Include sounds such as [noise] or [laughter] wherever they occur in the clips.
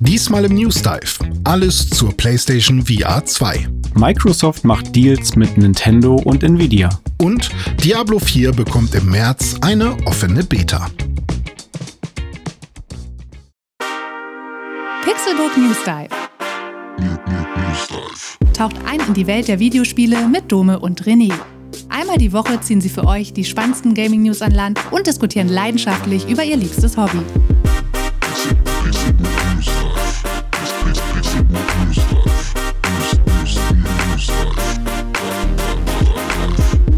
Diesmal im News Dive. Alles zur PlayStation VR 2. Microsoft macht Deals mit Nintendo und Nvidia. Und Diablo 4 bekommt im März eine offene Beta. Pixelbook News Dive. Taucht ein in die Welt der Videospiele mit Dome und René. Einmal die Woche ziehen sie für euch die spannendsten Gaming-News an Land und diskutieren leidenschaftlich über ihr liebstes Hobby.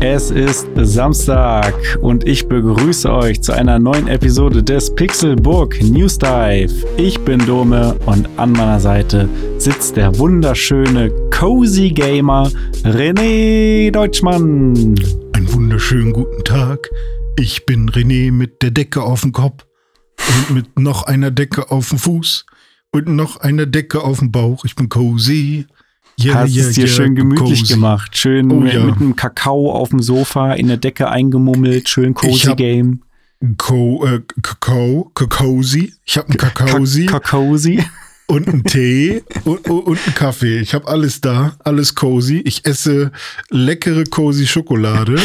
Es ist Samstag und ich begrüße euch zu einer neuen Episode des Pixelburg News Dive. Ich bin Dome und an meiner Seite sitzt der wunderschöne Cozy Gamer René Deutschmann. Einen wunderschönen guten Tag. Ich bin René mit der Decke auf dem Kopf und mit noch einer Decke auf dem Fuß und noch einer Decke auf dem Bauch. Ich bin Cozy. Yeah, Hast yeah, es dir yeah, schön gemütlich cozy. gemacht. Schön oh, mit, ja. mit einem Kakao auf dem Sofa in der Decke eingemummelt. Schön cozy Game. Co äh, Kakao, Kakaosi. Ich habe einen Kakaosi. Kakaosi. Und einen Tee und, und einen Kaffee. Ich habe alles da, alles cozy. Ich esse leckere cozy Schokolade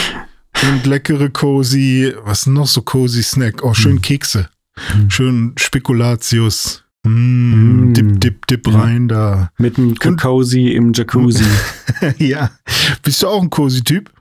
und leckere cozy, was noch so cozy Snack? Oh, schön hm. Kekse. Hm. Schön Spekulatius. Mm, dip, dip, dip ja. rein da. Mit einem Kakaosi im Jacuzzi. [laughs] ja. Bist du auch ein Cozy-Typ?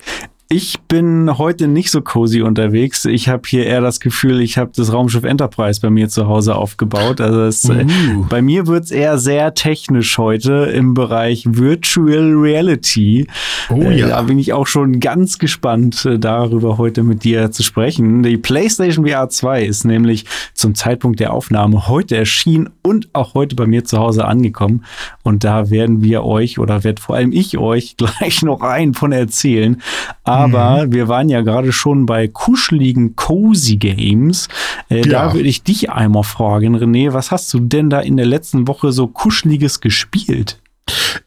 Ich bin heute nicht so cozy unterwegs. Ich habe hier eher das Gefühl, ich habe das Raumschiff Enterprise bei mir zu Hause aufgebaut. Also es, äh, uh. bei mir wird es eher sehr technisch heute im Bereich Virtual Reality. Oh äh, ja. Da bin ich auch schon ganz gespannt, äh, darüber heute mit dir zu sprechen. Die PlayStation VR 2 ist nämlich zum Zeitpunkt der Aufnahme heute erschienen und auch heute bei mir zu Hause angekommen. Und da werden wir euch oder werd vor allem ich euch [laughs] gleich noch einen von erzählen. Aber mhm. wir waren ja gerade schon bei kuscheligen Cozy Games. Äh, ja. Da würde ich dich einmal fragen, René, was hast du denn da in der letzten Woche so kuscheliges gespielt?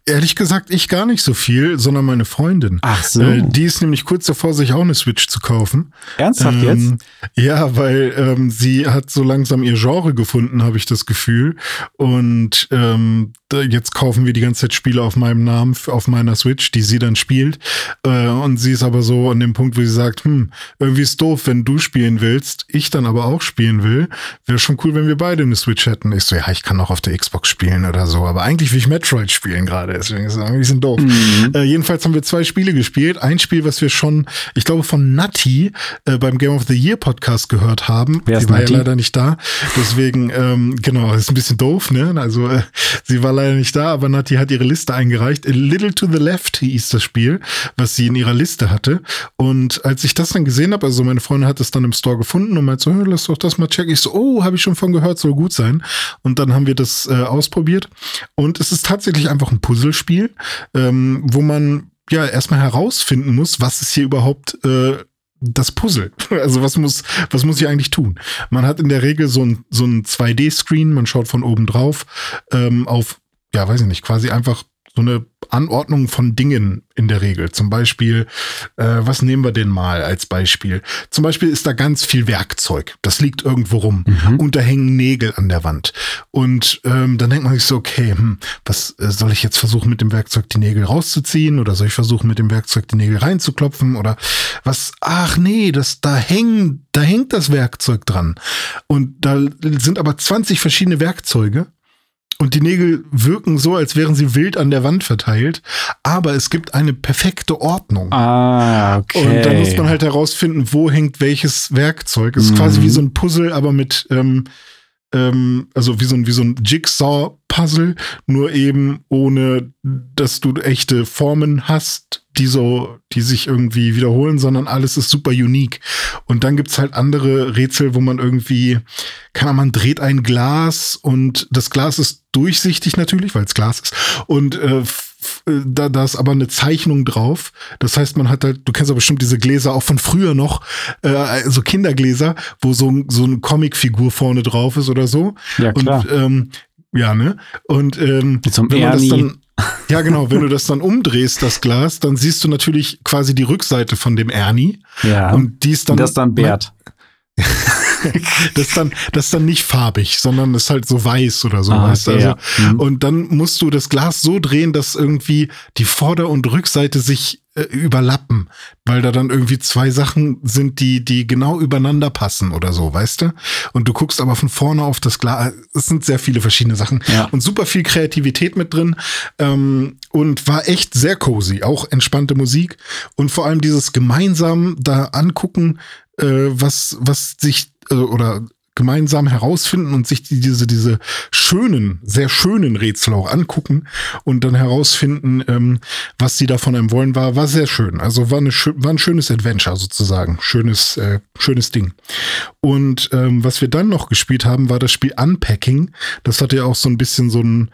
Ehrlich gesagt, ich gar nicht so viel, sondern meine Freundin. Ach so. Äh, die ist nämlich kurz davor, sich auch eine Switch zu kaufen. Ernsthaft ähm, jetzt? Ja, weil ähm, sie hat so langsam ihr Genre gefunden, habe ich das Gefühl. Und ähm, jetzt kaufen wir die ganze Zeit Spiele auf meinem Namen, auf meiner Switch, die sie dann spielt. Äh, und sie ist aber so an dem Punkt, wo sie sagt, hm, irgendwie ist doof, wenn du spielen willst, ich dann aber auch spielen will. Wäre schon cool, wenn wir beide eine Switch hätten. Ich so, ja, ich kann auch auf der Xbox spielen oder so. Aber eigentlich will ich Metroid spielen gerade deswegen ist es ein bisschen doof. Mhm. Äh, jedenfalls haben wir zwei Spiele gespielt. Ein Spiel, was wir schon, ich glaube, von Nati äh, beim Game of the Year Podcast gehört haben. Wer sie war Nati? ja leider nicht da. Deswegen, ähm, genau, ist ein bisschen doof, ne? Also äh, sie war leider nicht da, aber Nati hat ihre Liste eingereicht. A Little to the Left hieß das Spiel, was sie in ihrer Liste hatte. Und als ich das dann gesehen habe, also meine Freundin hat es dann im Store gefunden und meinte so, lass doch das mal checken. Ich so, oh, habe ich schon von gehört, soll gut sein. Und dann haben wir das äh, ausprobiert. Und es ist tatsächlich einfach ein Puzzle Puzzlespiel, ähm, wo man ja erstmal herausfinden muss, was ist hier überhaupt äh, das Puzzle. [laughs] Also was muss, was muss ich eigentlich tun? Man hat in der Regel so ein, so ein 2D-Screen, man schaut von oben drauf ähm, auf, ja, weiß ich nicht, quasi einfach so eine Anordnung von Dingen in der Regel. Zum Beispiel, äh, was nehmen wir denn mal als Beispiel? Zum Beispiel ist da ganz viel Werkzeug. Das liegt irgendwo rum. Mhm. Und da hängen Nägel an der Wand. Und ähm, dann denkt man sich so, okay, hm, was äh, soll ich jetzt versuchen, mit dem Werkzeug die Nägel rauszuziehen? Oder soll ich versuchen, mit dem Werkzeug die Nägel reinzuklopfen? Oder was? Ach nee, das da hängen, da hängt das Werkzeug dran. Und da sind aber 20 verschiedene Werkzeuge. Und die Nägel wirken so, als wären sie wild an der Wand verteilt. Aber es gibt eine perfekte Ordnung. Ah, okay. Und dann muss man halt herausfinden, wo hängt welches Werkzeug. Es ist mhm. quasi wie so ein Puzzle, aber mit, ähm, ähm, also wie so ein, wie so ein Jigsaw-Puzzle, nur eben ohne, dass du echte Formen hast, die so, die sich irgendwie wiederholen, sondern alles ist super unique. Und dann gibt's halt andere Rätsel, wo man irgendwie, kann man dreht ein Glas und das Glas ist durchsichtig natürlich, weil es Glas ist. Und äh, da, da ist aber eine Zeichnung drauf. Das heißt, man hat halt, du kennst aber bestimmt diese Gläser auch von früher noch, äh, so Kindergläser, wo so, so eine Comicfigur vorne drauf ist oder so. Ja, klar. Und, ähm, ja, ne? Und ähm, Zum wenn man das dann ja, genau. Wenn du das dann umdrehst, das Glas, dann siehst du natürlich quasi die Rückseite von dem Ernie. Ja. Und die ist dann. Das ist dann Bert. [laughs] das ist dann, das ist dann nicht farbig, sondern ist halt so weiß oder so, ah, weißt okay, also, ja. mhm. Und dann musst du das Glas so drehen, dass irgendwie die Vorder- und Rückseite sich äh, überlappen, weil da dann irgendwie zwei Sachen sind, die, die genau übereinander passen oder so, weißt du? Und du guckst aber von vorne auf das Glas. Es sind sehr viele verschiedene Sachen ja. und super viel Kreativität mit drin ähm, und war echt sehr cozy, auch entspannte Musik und vor allem dieses gemeinsam da angucken, äh, was, was sich also, oder gemeinsam herausfinden und sich die, diese, diese schönen, sehr schönen Rätsel auch angucken und dann herausfinden, ähm, was sie da von einem wollen, war, war sehr schön. Also war, eine, war ein schönes Adventure sozusagen. Schönes, äh, schönes Ding. Und ähm, was wir dann noch gespielt haben, war das Spiel Unpacking. Das hatte ja auch so ein bisschen so ein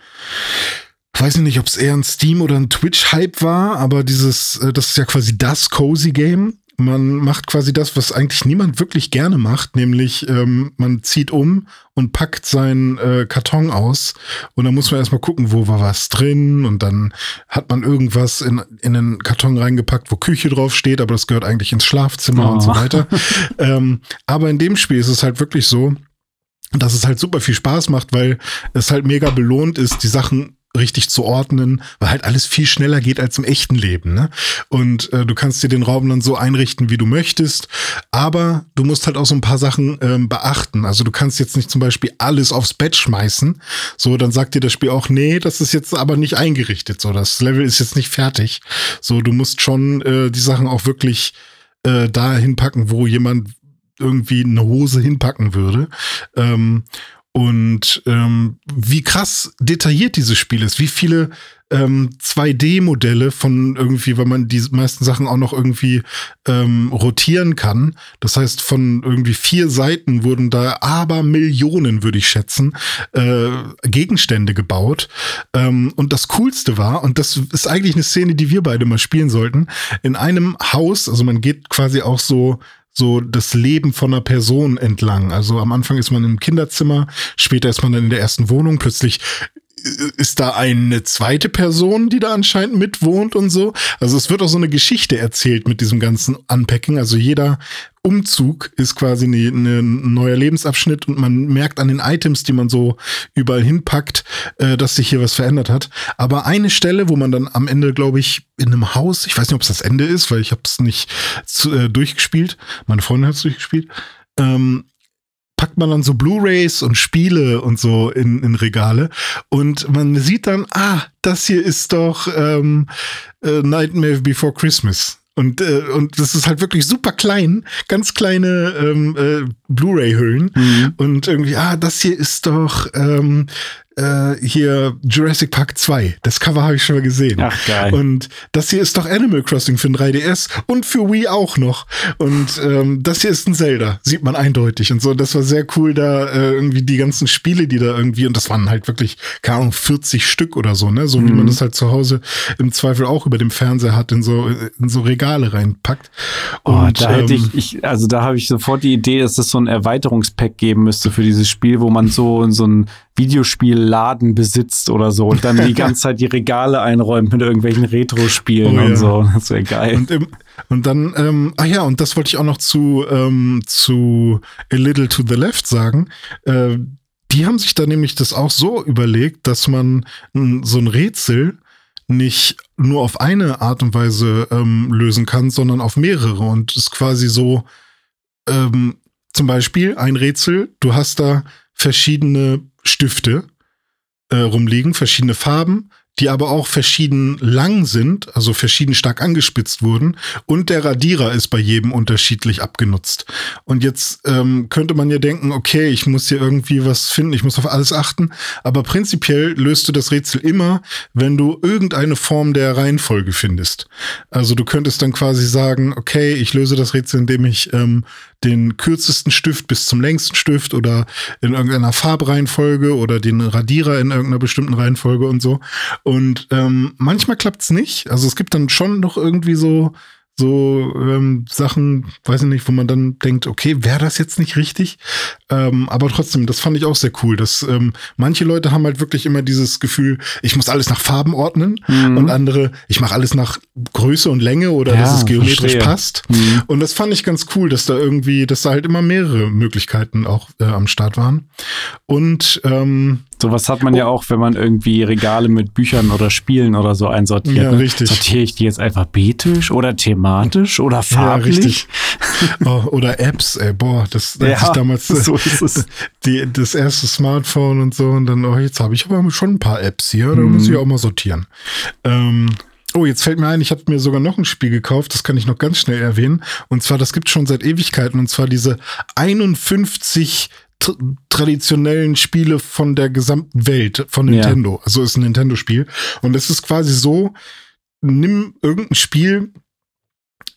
weiß ich nicht, ob es eher ein Steam oder ein Twitch-Hype war, aber dieses, äh, das ist ja quasi das Cozy Game man macht quasi das, was eigentlich niemand wirklich gerne macht, nämlich ähm, man zieht um und packt seinen äh, Karton aus und dann muss man erstmal gucken, wo war was drin und dann hat man irgendwas in, in den Karton reingepackt, wo Küche drauf steht, aber das gehört eigentlich ins Schlafzimmer oh. und so oh. weiter. [laughs] ähm, aber in dem Spiel ist es halt wirklich so, dass es halt super viel Spaß macht, weil es halt mega belohnt ist, die Sachen richtig zu ordnen, weil halt alles viel schneller geht als im echten Leben. Ne? Und äh, du kannst dir den Raum dann so einrichten, wie du möchtest, aber du musst halt auch so ein paar Sachen ähm, beachten. Also du kannst jetzt nicht zum Beispiel alles aufs Bett schmeißen. So, dann sagt dir das Spiel auch, nee, das ist jetzt aber nicht eingerichtet. So, das Level ist jetzt nicht fertig. So, du musst schon äh, die Sachen auch wirklich äh, dahin packen, wo jemand irgendwie eine Hose hinpacken würde. Ähm, und ähm, wie krass detailliert dieses Spiel ist, wie viele ähm, 2D-Modelle von irgendwie, weil man die meisten Sachen auch noch irgendwie ähm, rotieren kann. Das heißt, von irgendwie vier Seiten wurden da aber Millionen, würde ich schätzen, äh, Gegenstände gebaut. Ähm, und das Coolste war, und das ist eigentlich eine Szene, die wir beide mal spielen sollten, in einem Haus, also man geht quasi auch so so das Leben von einer Person entlang. Also am Anfang ist man im Kinderzimmer, später ist man dann in der ersten Wohnung, plötzlich ist da eine zweite Person, die da anscheinend mitwohnt und so. Also es wird auch so eine Geschichte erzählt mit diesem ganzen Unpacking. Also jeder Umzug ist quasi ein neuer Lebensabschnitt und man merkt an den Items, die man so überall hinpackt, äh, dass sich hier was verändert hat. Aber eine Stelle, wo man dann am Ende, glaube ich, in einem Haus, ich weiß nicht, ob es das Ende ist, weil ich habe es nicht zu, äh, durchgespielt. Meine Freundin hat es durchgespielt. Ähm, packt man dann so Blu-rays und Spiele und so in, in Regale und man sieht dann, ah, das hier ist doch ähm, äh, Nightmare Before Christmas. Und, äh, und das ist halt wirklich super klein, ganz kleine ähm, äh, Blu-ray-Hüllen. Mhm. Und irgendwie, ah, das hier ist doch ähm, äh, hier Jurassic Park 2. Das Cover habe ich schon mal gesehen. Ach geil. Und das hier ist doch Animal Crossing für ein 3DS und für Wii auch noch. Und ähm, das hier ist ein Zelda, sieht man eindeutig. Und so, das war sehr cool, da äh, irgendwie die ganzen Spiele, die da irgendwie, und das waren halt wirklich, keine Ahnung, 40 Stück oder so, ne? So mhm. wie man das halt zu Hause im Zweifel auch über dem Fernseher hat, in so, in so Regale reinpackt. Oh, und, da hätte ähm, ich, ich, also da habe ich sofort die Idee, dass es so ein Erweiterungspack geben müsste für dieses Spiel, wo man so, so ein Videospielladen besitzt oder so und dann die [laughs] ganze Zeit die Regale einräumt mit irgendwelchen Retro-Spielen oh, und ja. so. Das wäre geil. Und, im, und dann, ähm, ah ja, und das wollte ich auch noch zu, ähm, zu A Little to the Left sagen. Äh, die haben sich da nämlich das auch so überlegt, dass man so ein Rätsel nicht nur auf eine Art und Weise ähm, lösen kann, sondern auf mehrere. Und es ist quasi so, ähm, zum Beispiel ein Rätsel, du hast da verschiedene Stifte äh, rumliegen, verschiedene Farben, die aber auch verschieden lang sind, also verschieden stark angespitzt wurden. Und der Radierer ist bei jedem unterschiedlich abgenutzt. Und jetzt ähm, könnte man ja denken, okay, ich muss hier irgendwie was finden, ich muss auf alles achten. Aber prinzipiell löst du das Rätsel immer, wenn du irgendeine Form der Reihenfolge findest. Also du könntest dann quasi sagen, okay, ich löse das Rätsel, indem ich ähm, den kürzesten Stift bis zum längsten Stift oder in irgendeiner Farbreihenfolge oder den Radierer in irgendeiner bestimmten Reihenfolge und so. Und ähm, manchmal klappt's nicht. Also es gibt dann schon noch irgendwie so so ähm, Sachen, weiß ich nicht, wo man dann denkt, okay, wäre das jetzt nicht richtig? Ähm, aber trotzdem, das fand ich auch sehr cool. Dass ähm, manche Leute haben halt wirklich immer dieses Gefühl, ich muss alles nach Farben ordnen mhm. und andere, ich mache alles nach Größe und Länge oder ja, dass es geometrisch verstehe. passt. Mhm. Und das fand ich ganz cool, dass da irgendwie, dass da halt immer mehrere Möglichkeiten auch äh, am Start waren. Und ähm, Sowas hat man oh. ja auch, wenn man irgendwie Regale mit Büchern oder Spielen oder so einsortiert. Ja, ne? richtig. Sortiere ich die jetzt alphabetisch oder thematisch oder farblich? Ja, oh, oder Apps, ey, boah, das ja, ich damals so es. [laughs] Die, das erste Smartphone und so und dann, oh, jetzt habe ich aber schon ein paar Apps hier, da mhm. muss ich auch mal sortieren. Ähm, Oh, jetzt fällt mir ein, ich habe mir sogar noch ein Spiel gekauft, das kann ich noch ganz schnell erwähnen. Und zwar, das gibt schon seit Ewigkeiten, und zwar diese 51 traditionellen Spiele von der gesamten Welt von Nintendo. Ja. Also ist ein Nintendo-Spiel. Und es ist quasi so, nimm irgendein Spiel,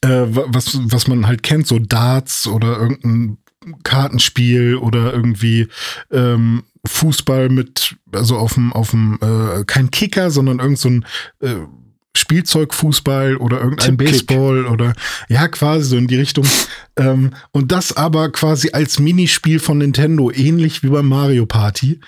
äh, was, was man halt kennt, so Darts oder irgendein Kartenspiel oder irgendwie ähm, Fußball mit, also auf dem, auf dem, äh, kein Kicker, sondern irgend so äh, Spielzeugfußball oder irgendein Baseball oder ja, quasi so in die Richtung. Ähm, und das aber quasi als Minispiel von Nintendo, ähnlich wie beim Mario Party.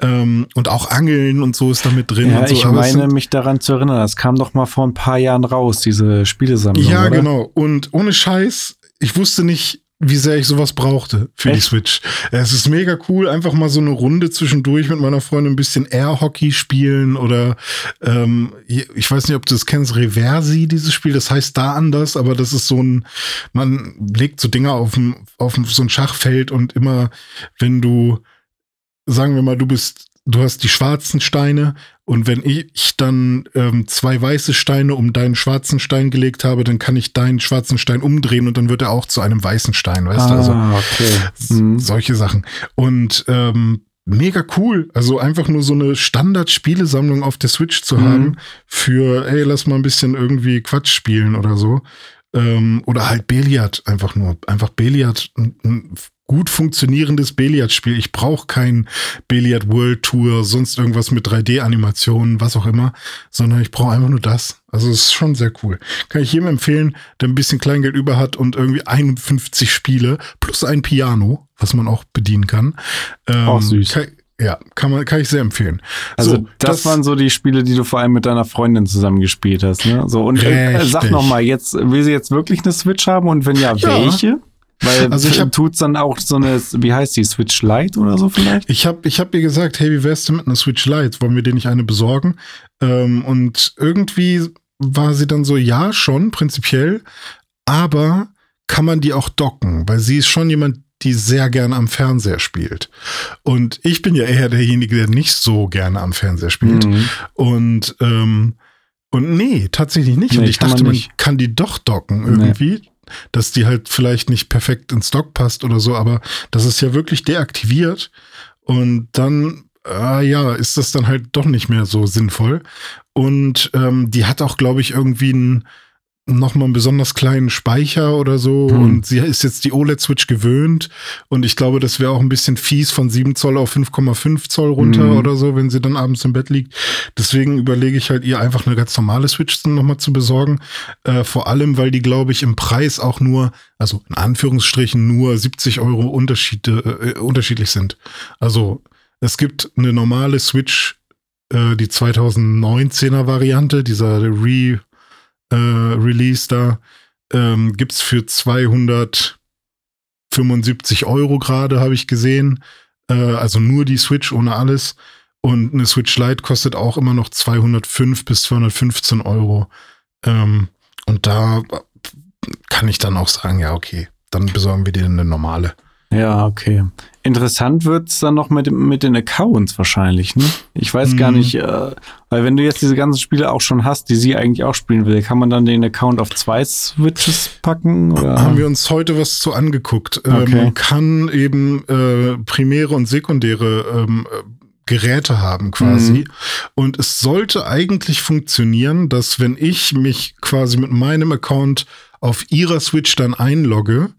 Ähm, und auch Angeln und so ist da mit drin. Ja, so. ich aber meine mich daran zu erinnern, das kam doch mal vor ein paar Jahren raus, diese Spielesammlung. Ja, oder? genau. Und ohne Scheiß, ich wusste nicht, wie sehr ich sowas brauchte für Echt? die Switch. Es ist mega cool, einfach mal so eine Runde zwischendurch mit meiner Freundin ein bisschen Air-Hockey spielen oder ähm, ich weiß nicht, ob du das kennst, Reversi, dieses Spiel, das heißt da anders, aber das ist so ein, man legt so Dinger auf, auf so ein Schachfeld und immer, wenn du, sagen wir mal, du bist du hast die schwarzen Steine und wenn ich dann ähm, zwei weiße Steine um deinen schwarzen Stein gelegt habe, dann kann ich deinen schwarzen Stein umdrehen und dann wird er auch zu einem weißen Stein, weißt ah, du? Also okay. Mhm. solche Sachen. Und ähm, mega cool. Also einfach nur so eine Standard-Spielesammlung auf der Switch zu mhm. haben für, ey, lass mal ein bisschen irgendwie Quatsch spielen oder so. Ähm, oder halt Billard einfach nur. Einfach Billard, ein, gut funktionierendes Billardspiel. Ich brauche kein Billiard World Tour, sonst irgendwas mit 3D-Animationen, was auch immer, sondern ich brauche einfach nur das. Also es ist schon sehr cool. Kann ich jedem empfehlen, der ein bisschen Kleingeld über hat und irgendwie 51 Spiele plus ein Piano, was man auch bedienen kann. Ähm, auch süß. Kann, ja, kann man, kann ich sehr empfehlen. Also so, das, das, waren so die Spiele, die du vor allem mit deiner Freundin zusammen gespielt hast, ne? So und äh, sag noch mal, jetzt will sie jetzt wirklich eine Switch haben und wenn ja, ja. welche? Weil also ich hab, tut's dann auch so eine, wie heißt die, Switch Lite oder so vielleicht? Ich habe ich hab ihr gesagt, hey, wie wär's denn mit einer Switch Lite? Wollen wir dir nicht eine besorgen? Ähm, und irgendwie war sie dann so, ja, schon, prinzipiell, aber kann man die auch docken? Weil sie ist schon jemand, die sehr gerne am Fernseher spielt. Und ich bin ja eher derjenige, der nicht so gerne am Fernseher spielt. Mhm. Und ähm, und nee, tatsächlich nicht. Nee, und ich dachte, man, man, kann die doch docken irgendwie. Nee dass die halt vielleicht nicht perfekt ins Stock passt oder so, aber das ist ja wirklich deaktiviert und dann, äh, ja, ist das dann halt doch nicht mehr so sinnvoll. Und ähm, die hat auch, glaube ich, irgendwie ein nochmal einen besonders kleinen Speicher oder so hm. und sie ist jetzt die OLED-Switch gewöhnt und ich glaube, das wäre auch ein bisschen fies von 7 Zoll auf 5,5 Zoll runter hm. oder so, wenn sie dann abends im Bett liegt. Deswegen überlege ich halt ihr einfach eine ganz normale Switch nochmal zu besorgen. Äh, vor allem, weil die, glaube ich, im Preis auch nur, also in Anführungsstrichen nur 70 Euro Unterschiede, äh, unterschiedlich sind. Also es gibt eine normale Switch, äh, die 2019er Variante, dieser Re äh, Release da, ähm, gibt's für 275 Euro gerade, habe ich gesehen. Äh, also nur die Switch ohne alles. Und eine Switch Lite kostet auch immer noch 205 bis 215 Euro. Ähm, und da kann ich dann auch sagen, ja, okay, dann besorgen wir dir eine normale. Ja, okay. Interessant wird es dann noch mit, mit den Accounts wahrscheinlich, ne? Ich weiß mhm. gar nicht, äh, weil wenn du jetzt diese ganzen Spiele auch schon hast, die sie eigentlich auch spielen will, kann man dann den Account auf zwei Switches packen? Oder? Haben wir uns heute was zu angeguckt. Ähm, okay. man kann eben äh, primäre und sekundäre ähm, Geräte haben quasi. Mhm. Und es sollte eigentlich funktionieren, dass wenn ich mich quasi mit meinem Account auf ihrer Switch dann einlogge,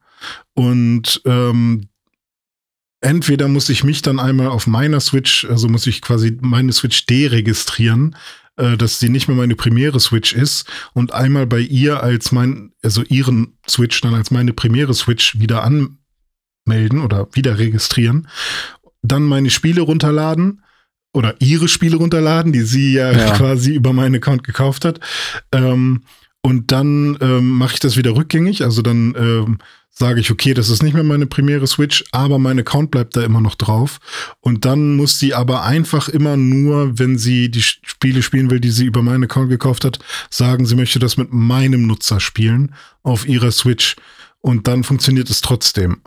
und ähm, entweder muss ich mich dann einmal auf meiner Switch, also muss ich quasi meine Switch deregistrieren, äh, dass sie nicht mehr meine primäre Switch ist und einmal bei ihr als mein, also ihren Switch dann als meine primäre Switch wieder anmelden oder wieder registrieren, dann meine Spiele runterladen oder ihre Spiele runterladen, die sie ja, ja. [laughs] quasi über meinen Account gekauft hat. Ähm, und dann ähm, mache ich das wieder rückgängig. Also dann ähm, sage ich, okay, das ist nicht mehr meine primäre Switch, aber mein Account bleibt da immer noch drauf. Und dann muss sie aber einfach immer nur, wenn sie die Spiele spielen will, die sie über meinen Account gekauft hat, sagen, sie möchte das mit meinem Nutzer spielen auf ihrer Switch. Und dann funktioniert es trotzdem.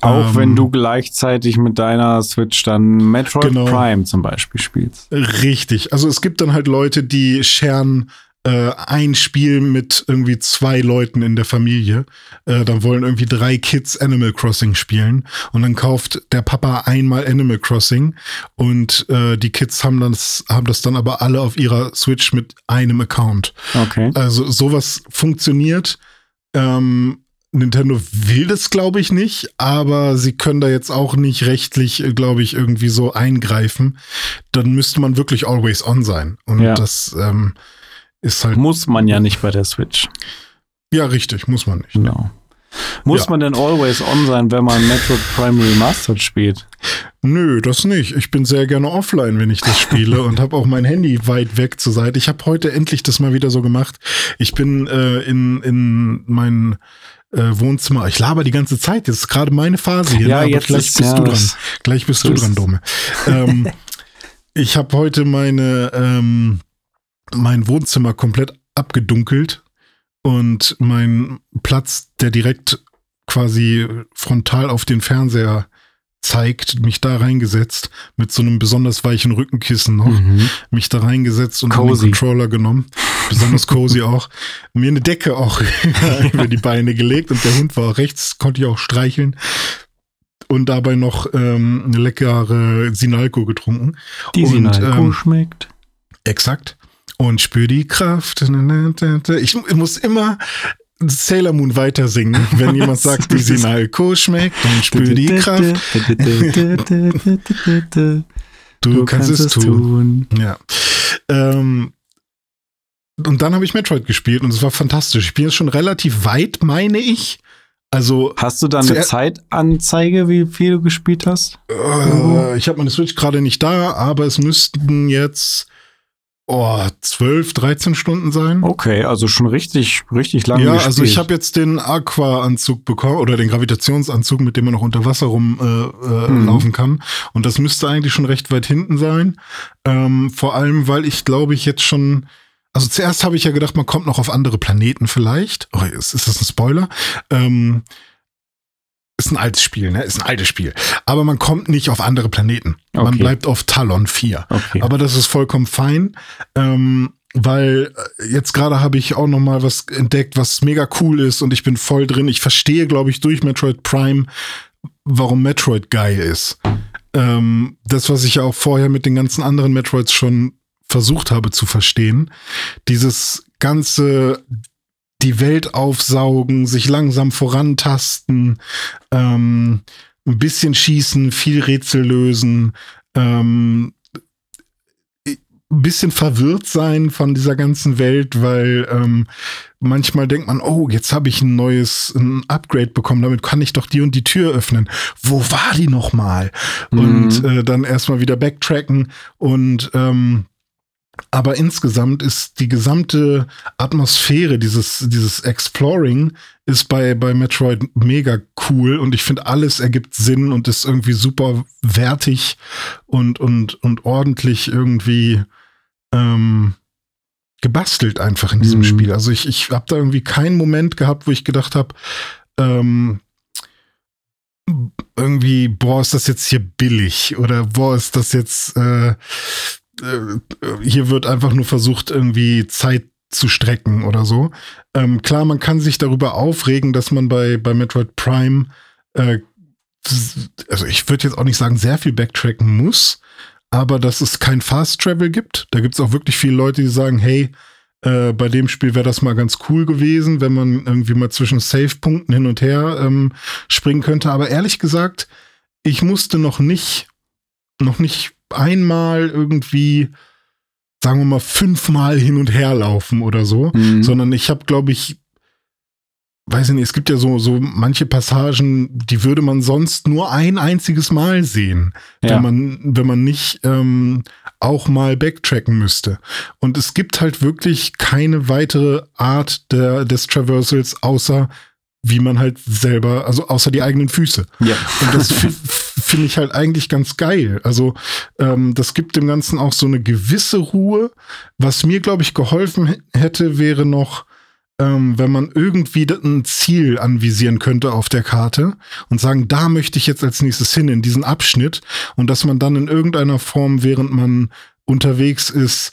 Auch ähm, wenn du gleichzeitig mit deiner Switch dann Metroid genau. Prime zum Beispiel spielst. Richtig. Also es gibt dann halt Leute, die scheren äh, ein Spiel mit irgendwie zwei Leuten in der Familie. Äh, dann wollen irgendwie drei Kids Animal Crossing spielen und dann kauft der Papa einmal Animal Crossing und äh, die Kids haben das, haben das dann aber alle auf ihrer Switch mit einem Account. Okay. Also sowas funktioniert. Ähm, Nintendo will das, glaube ich, nicht, aber sie können da jetzt auch nicht rechtlich, glaube ich, irgendwie so eingreifen. Dann müsste man wirklich always on sein. Und ja. das ähm, ist halt. Muss man ja nicht bei der Switch. Ja, richtig, muss man nicht. Genau. Muss ja. man denn always on sein, wenn man Metroid Prime Remastered spielt? Nö, das nicht. Ich bin sehr gerne offline, wenn ich das spiele [laughs] und habe auch mein Handy weit weg zur Seite. Ich habe heute endlich das mal wieder so gemacht. Ich bin äh, in, in mein äh, Wohnzimmer. Ich laber die ganze Zeit. Das ist gerade meine Phase hier. Ja, ne? jetzt gleich ist, bist ja, du dran. Gleich bist du dran, Dome. ähm, [laughs] ich habe heute meine ähm, mein Wohnzimmer komplett abgedunkelt und mein Platz, der direkt quasi frontal auf den Fernseher zeigt, mich da reingesetzt, mit so einem besonders weichen Rückenkissen noch, mhm. mich da reingesetzt und den Controller genommen, besonders cozy auch, [laughs] mir eine Decke auch [laughs] über die Beine gelegt und der Hund war auch rechts, konnte ich auch streicheln und dabei noch ähm, eine leckere Sinalco getrunken. Die Sinalco ähm, schmeckt. Exakt und spür die Kraft. Ich, muss immer Sailor Moon weiter singen, wenn [laughs] jemand sagt, wie sie Sinalco schmeckt und spür die Kraft. Du, kannst, es tun. Ja. Ähm, und dann habe ich Metroid gespielt und es war fantastisch. Ich bin jetzt schon relativ weit, meine ich. Also hast du dann eine Zeitanzeige, wie viel du gespielt hast? Äh, ich habe meine Switch gerade nicht da, aber es müssten jetzt oh, 12, 13 Stunden sein. Okay, also schon richtig, richtig lange. Ja, gespielt. also ich habe jetzt den Aqua-Anzug bekommen oder den Gravitationsanzug, mit dem man noch unter Wasser rumlaufen äh, äh, mhm. kann. Und das müsste eigentlich schon recht weit hinten sein. Ähm, vor allem, weil ich glaube ich jetzt schon. Also zuerst habe ich ja gedacht, man kommt noch auf andere Planeten vielleicht. Oh, ist, ist das ein Spoiler? Ähm, ist ein altes Spiel, ne? Ist ein altes Spiel. Aber man kommt nicht auf andere Planeten. Okay. Man bleibt auf Talon 4. Okay. Aber das ist vollkommen fein. Ähm, weil äh, jetzt gerade habe ich auch noch mal was entdeckt, was mega cool ist und ich bin voll drin. Ich verstehe, glaube ich, durch Metroid Prime, warum Metroid geil ist. Ähm, das, was ich ja auch vorher mit den ganzen anderen Metroids schon versucht habe zu verstehen. Dieses ganze die Welt aufsaugen, sich langsam vorantasten, ähm, ein bisschen schießen, viel Rätsel lösen, ähm, ein bisschen verwirrt sein von dieser ganzen Welt, weil ähm, manchmal denkt man, oh, jetzt habe ich ein neues ein Upgrade bekommen, damit kann ich doch die und die Tür öffnen. Wo war die noch mal? Mhm. Und äh, dann erstmal wieder backtracken und ähm, aber insgesamt ist die gesamte Atmosphäre, dieses, dieses Exploring, ist bei, bei Metroid mega cool und ich finde, alles ergibt Sinn und ist irgendwie super wertig und, und, und ordentlich irgendwie ähm, gebastelt einfach in diesem mhm. Spiel. Also ich, ich habe da irgendwie keinen Moment gehabt, wo ich gedacht habe, ähm, irgendwie, boah, ist das jetzt hier billig oder boah, ist das jetzt äh, hier wird einfach nur versucht, irgendwie Zeit zu strecken oder so. Ähm, klar, man kann sich darüber aufregen, dass man bei, bei Metroid Prime, äh, also ich würde jetzt auch nicht sagen, sehr viel backtracken muss, aber dass es kein Fast Travel gibt. Da gibt es auch wirklich viele Leute, die sagen, hey, äh, bei dem Spiel wäre das mal ganz cool gewesen, wenn man irgendwie mal zwischen Save-Punkten hin und her ähm, springen könnte. Aber ehrlich gesagt, ich musste noch nicht, noch nicht einmal irgendwie sagen wir mal, fünfmal hin und her laufen oder so, mhm. sondern ich habe, glaube ich, weiß ich nicht, es gibt ja so, so manche Passagen, die würde man sonst nur ein einziges Mal sehen, ja. wenn man, wenn man nicht ähm, auch mal backtracken müsste. Und es gibt halt wirklich keine weitere Art der, des Traversals, außer wie man halt selber, also außer die eigenen Füße. Ja. Und das finde ich halt eigentlich ganz geil. Also ähm, das gibt dem Ganzen auch so eine gewisse Ruhe. Was mir, glaube ich, geholfen hätte, wäre noch, ähm, wenn man irgendwie ein Ziel anvisieren könnte auf der Karte und sagen, da möchte ich jetzt als nächstes hin in diesen Abschnitt und dass man dann in irgendeiner Form, während man unterwegs ist,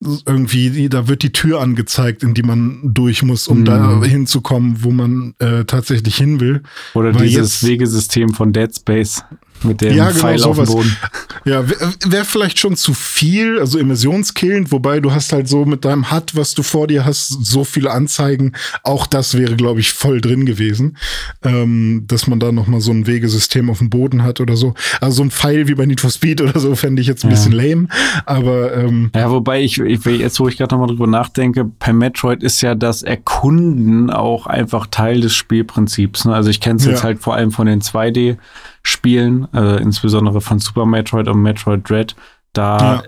irgendwie, da wird die Tür angezeigt, in die man durch muss, um mm. da hinzukommen, wo man äh, tatsächlich hin will. Oder Weil dieses jetzt, Wegesystem von Dead Space mit dem ja, genau, Pfeil sowas. auf dem Boden. [laughs] Ja, wäre wär vielleicht schon zu viel, also immersionskillend, wobei du hast halt so mit deinem HUD, was du vor dir hast, so viele Anzeigen. Auch das wäre, glaube ich, voll drin gewesen, ähm, dass man da nochmal so ein Wegesystem auf dem Boden hat oder so. Also so ein Pfeil wie bei Need for Speed oder so fände ich jetzt ein ja. bisschen lame, aber ähm, Ja, wobei ich, ich jetzt, wo ich gerade nochmal drüber nachdenke, per Metroid ist ja das Erkunden auch einfach Teil des Spielprinzips. Ne? Also ich kenne es ja. jetzt halt vor allem von den 2D- Spielen, äh, insbesondere von Super Metroid und Metroid Dread, da,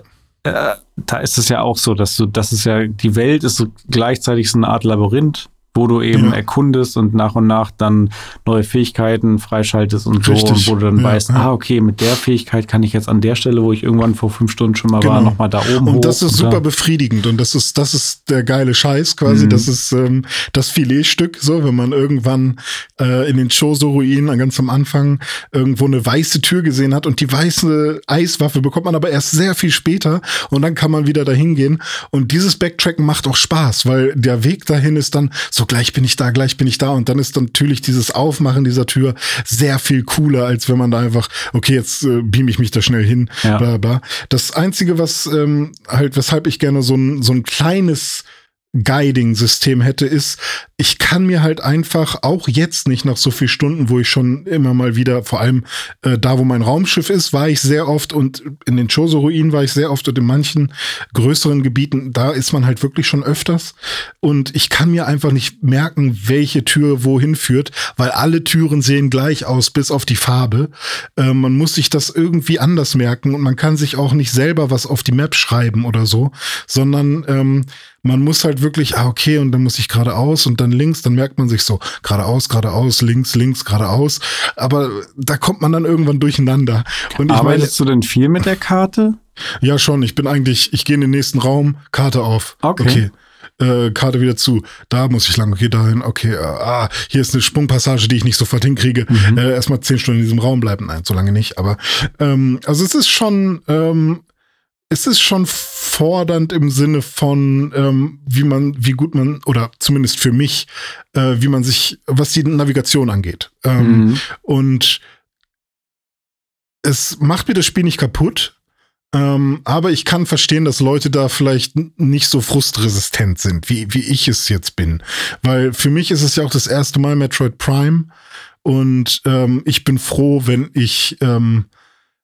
ja. äh, da ist es ja auch so, dass du, das ist ja, die Welt ist so gleichzeitig so eine Art Labyrinth wo du eben ja. erkundest und nach und nach dann neue Fähigkeiten freischaltest und so Richtig. und wo du dann ja, weißt, ja. ah, okay, mit der Fähigkeit kann ich jetzt an der Stelle, wo ich irgendwann vor fünf Stunden schon mal genau. war, nochmal da oben. Und das ist super befriedigend und das ist, das ist der geile Scheiß quasi. Mhm. Das ist ähm, das Filetstück, so, wenn man irgendwann äh, in den Choso-Ruinen ganz am Anfang irgendwo eine weiße Tür gesehen hat und die weiße Eiswaffe bekommt man aber erst sehr viel später und dann kann man wieder dahin gehen. Und dieses Backtracken macht auch Spaß, weil der Weg dahin ist dann so so gleich bin ich da, gleich bin ich da. Und dann ist dann natürlich dieses Aufmachen dieser Tür sehr viel cooler, als wenn man da einfach, okay, jetzt äh, beam ich mich da schnell hin. Ja. Bla, bla. Das Einzige, was ähm, halt, weshalb ich gerne so ein, so ein kleines Guiding-System hätte, ist, ich kann mir halt einfach auch jetzt nicht nach so viel Stunden, wo ich schon immer mal wieder, vor allem äh, da, wo mein Raumschiff ist, war ich sehr oft und in den Choso-Ruinen war ich sehr oft und in manchen größeren Gebieten, da ist man halt wirklich schon öfters. Und ich kann mir einfach nicht merken, welche Tür wohin führt, weil alle Türen sehen gleich aus, bis auf die Farbe. Äh, man muss sich das irgendwie anders merken und man kann sich auch nicht selber was auf die Map schreiben oder so, sondern ähm, man muss halt wirklich, ah, okay, und dann muss ich geradeaus und dann links, dann merkt man sich so, geradeaus, geradeaus, links, links, geradeaus. Aber da kommt man dann irgendwann durcheinander. Und Arbeitest meine, du denn viel mit der Karte? Ja, schon. Ich bin eigentlich, ich gehe in den nächsten Raum, Karte auf. Okay. okay. Äh, Karte wieder zu. Da muss ich lang. Okay, dahin. Okay, äh, ah, hier ist eine Sprungpassage, die ich nicht sofort hinkriege. Mhm. Äh, erstmal zehn Stunden in diesem Raum bleiben. Nein, so lange nicht. Aber ähm, also es ist schon ähm, es ist schon fordernd im Sinne von, ähm, wie man, wie gut man, oder zumindest für mich, äh, wie man sich, was die Navigation angeht. Ähm, mhm. Und es macht mir das Spiel nicht kaputt, ähm, aber ich kann verstehen, dass Leute da vielleicht nicht so frustresistent sind, wie, wie ich es jetzt bin. Weil für mich ist es ja auch das erste Mal Metroid Prime und ähm, ich bin froh, wenn ich ähm,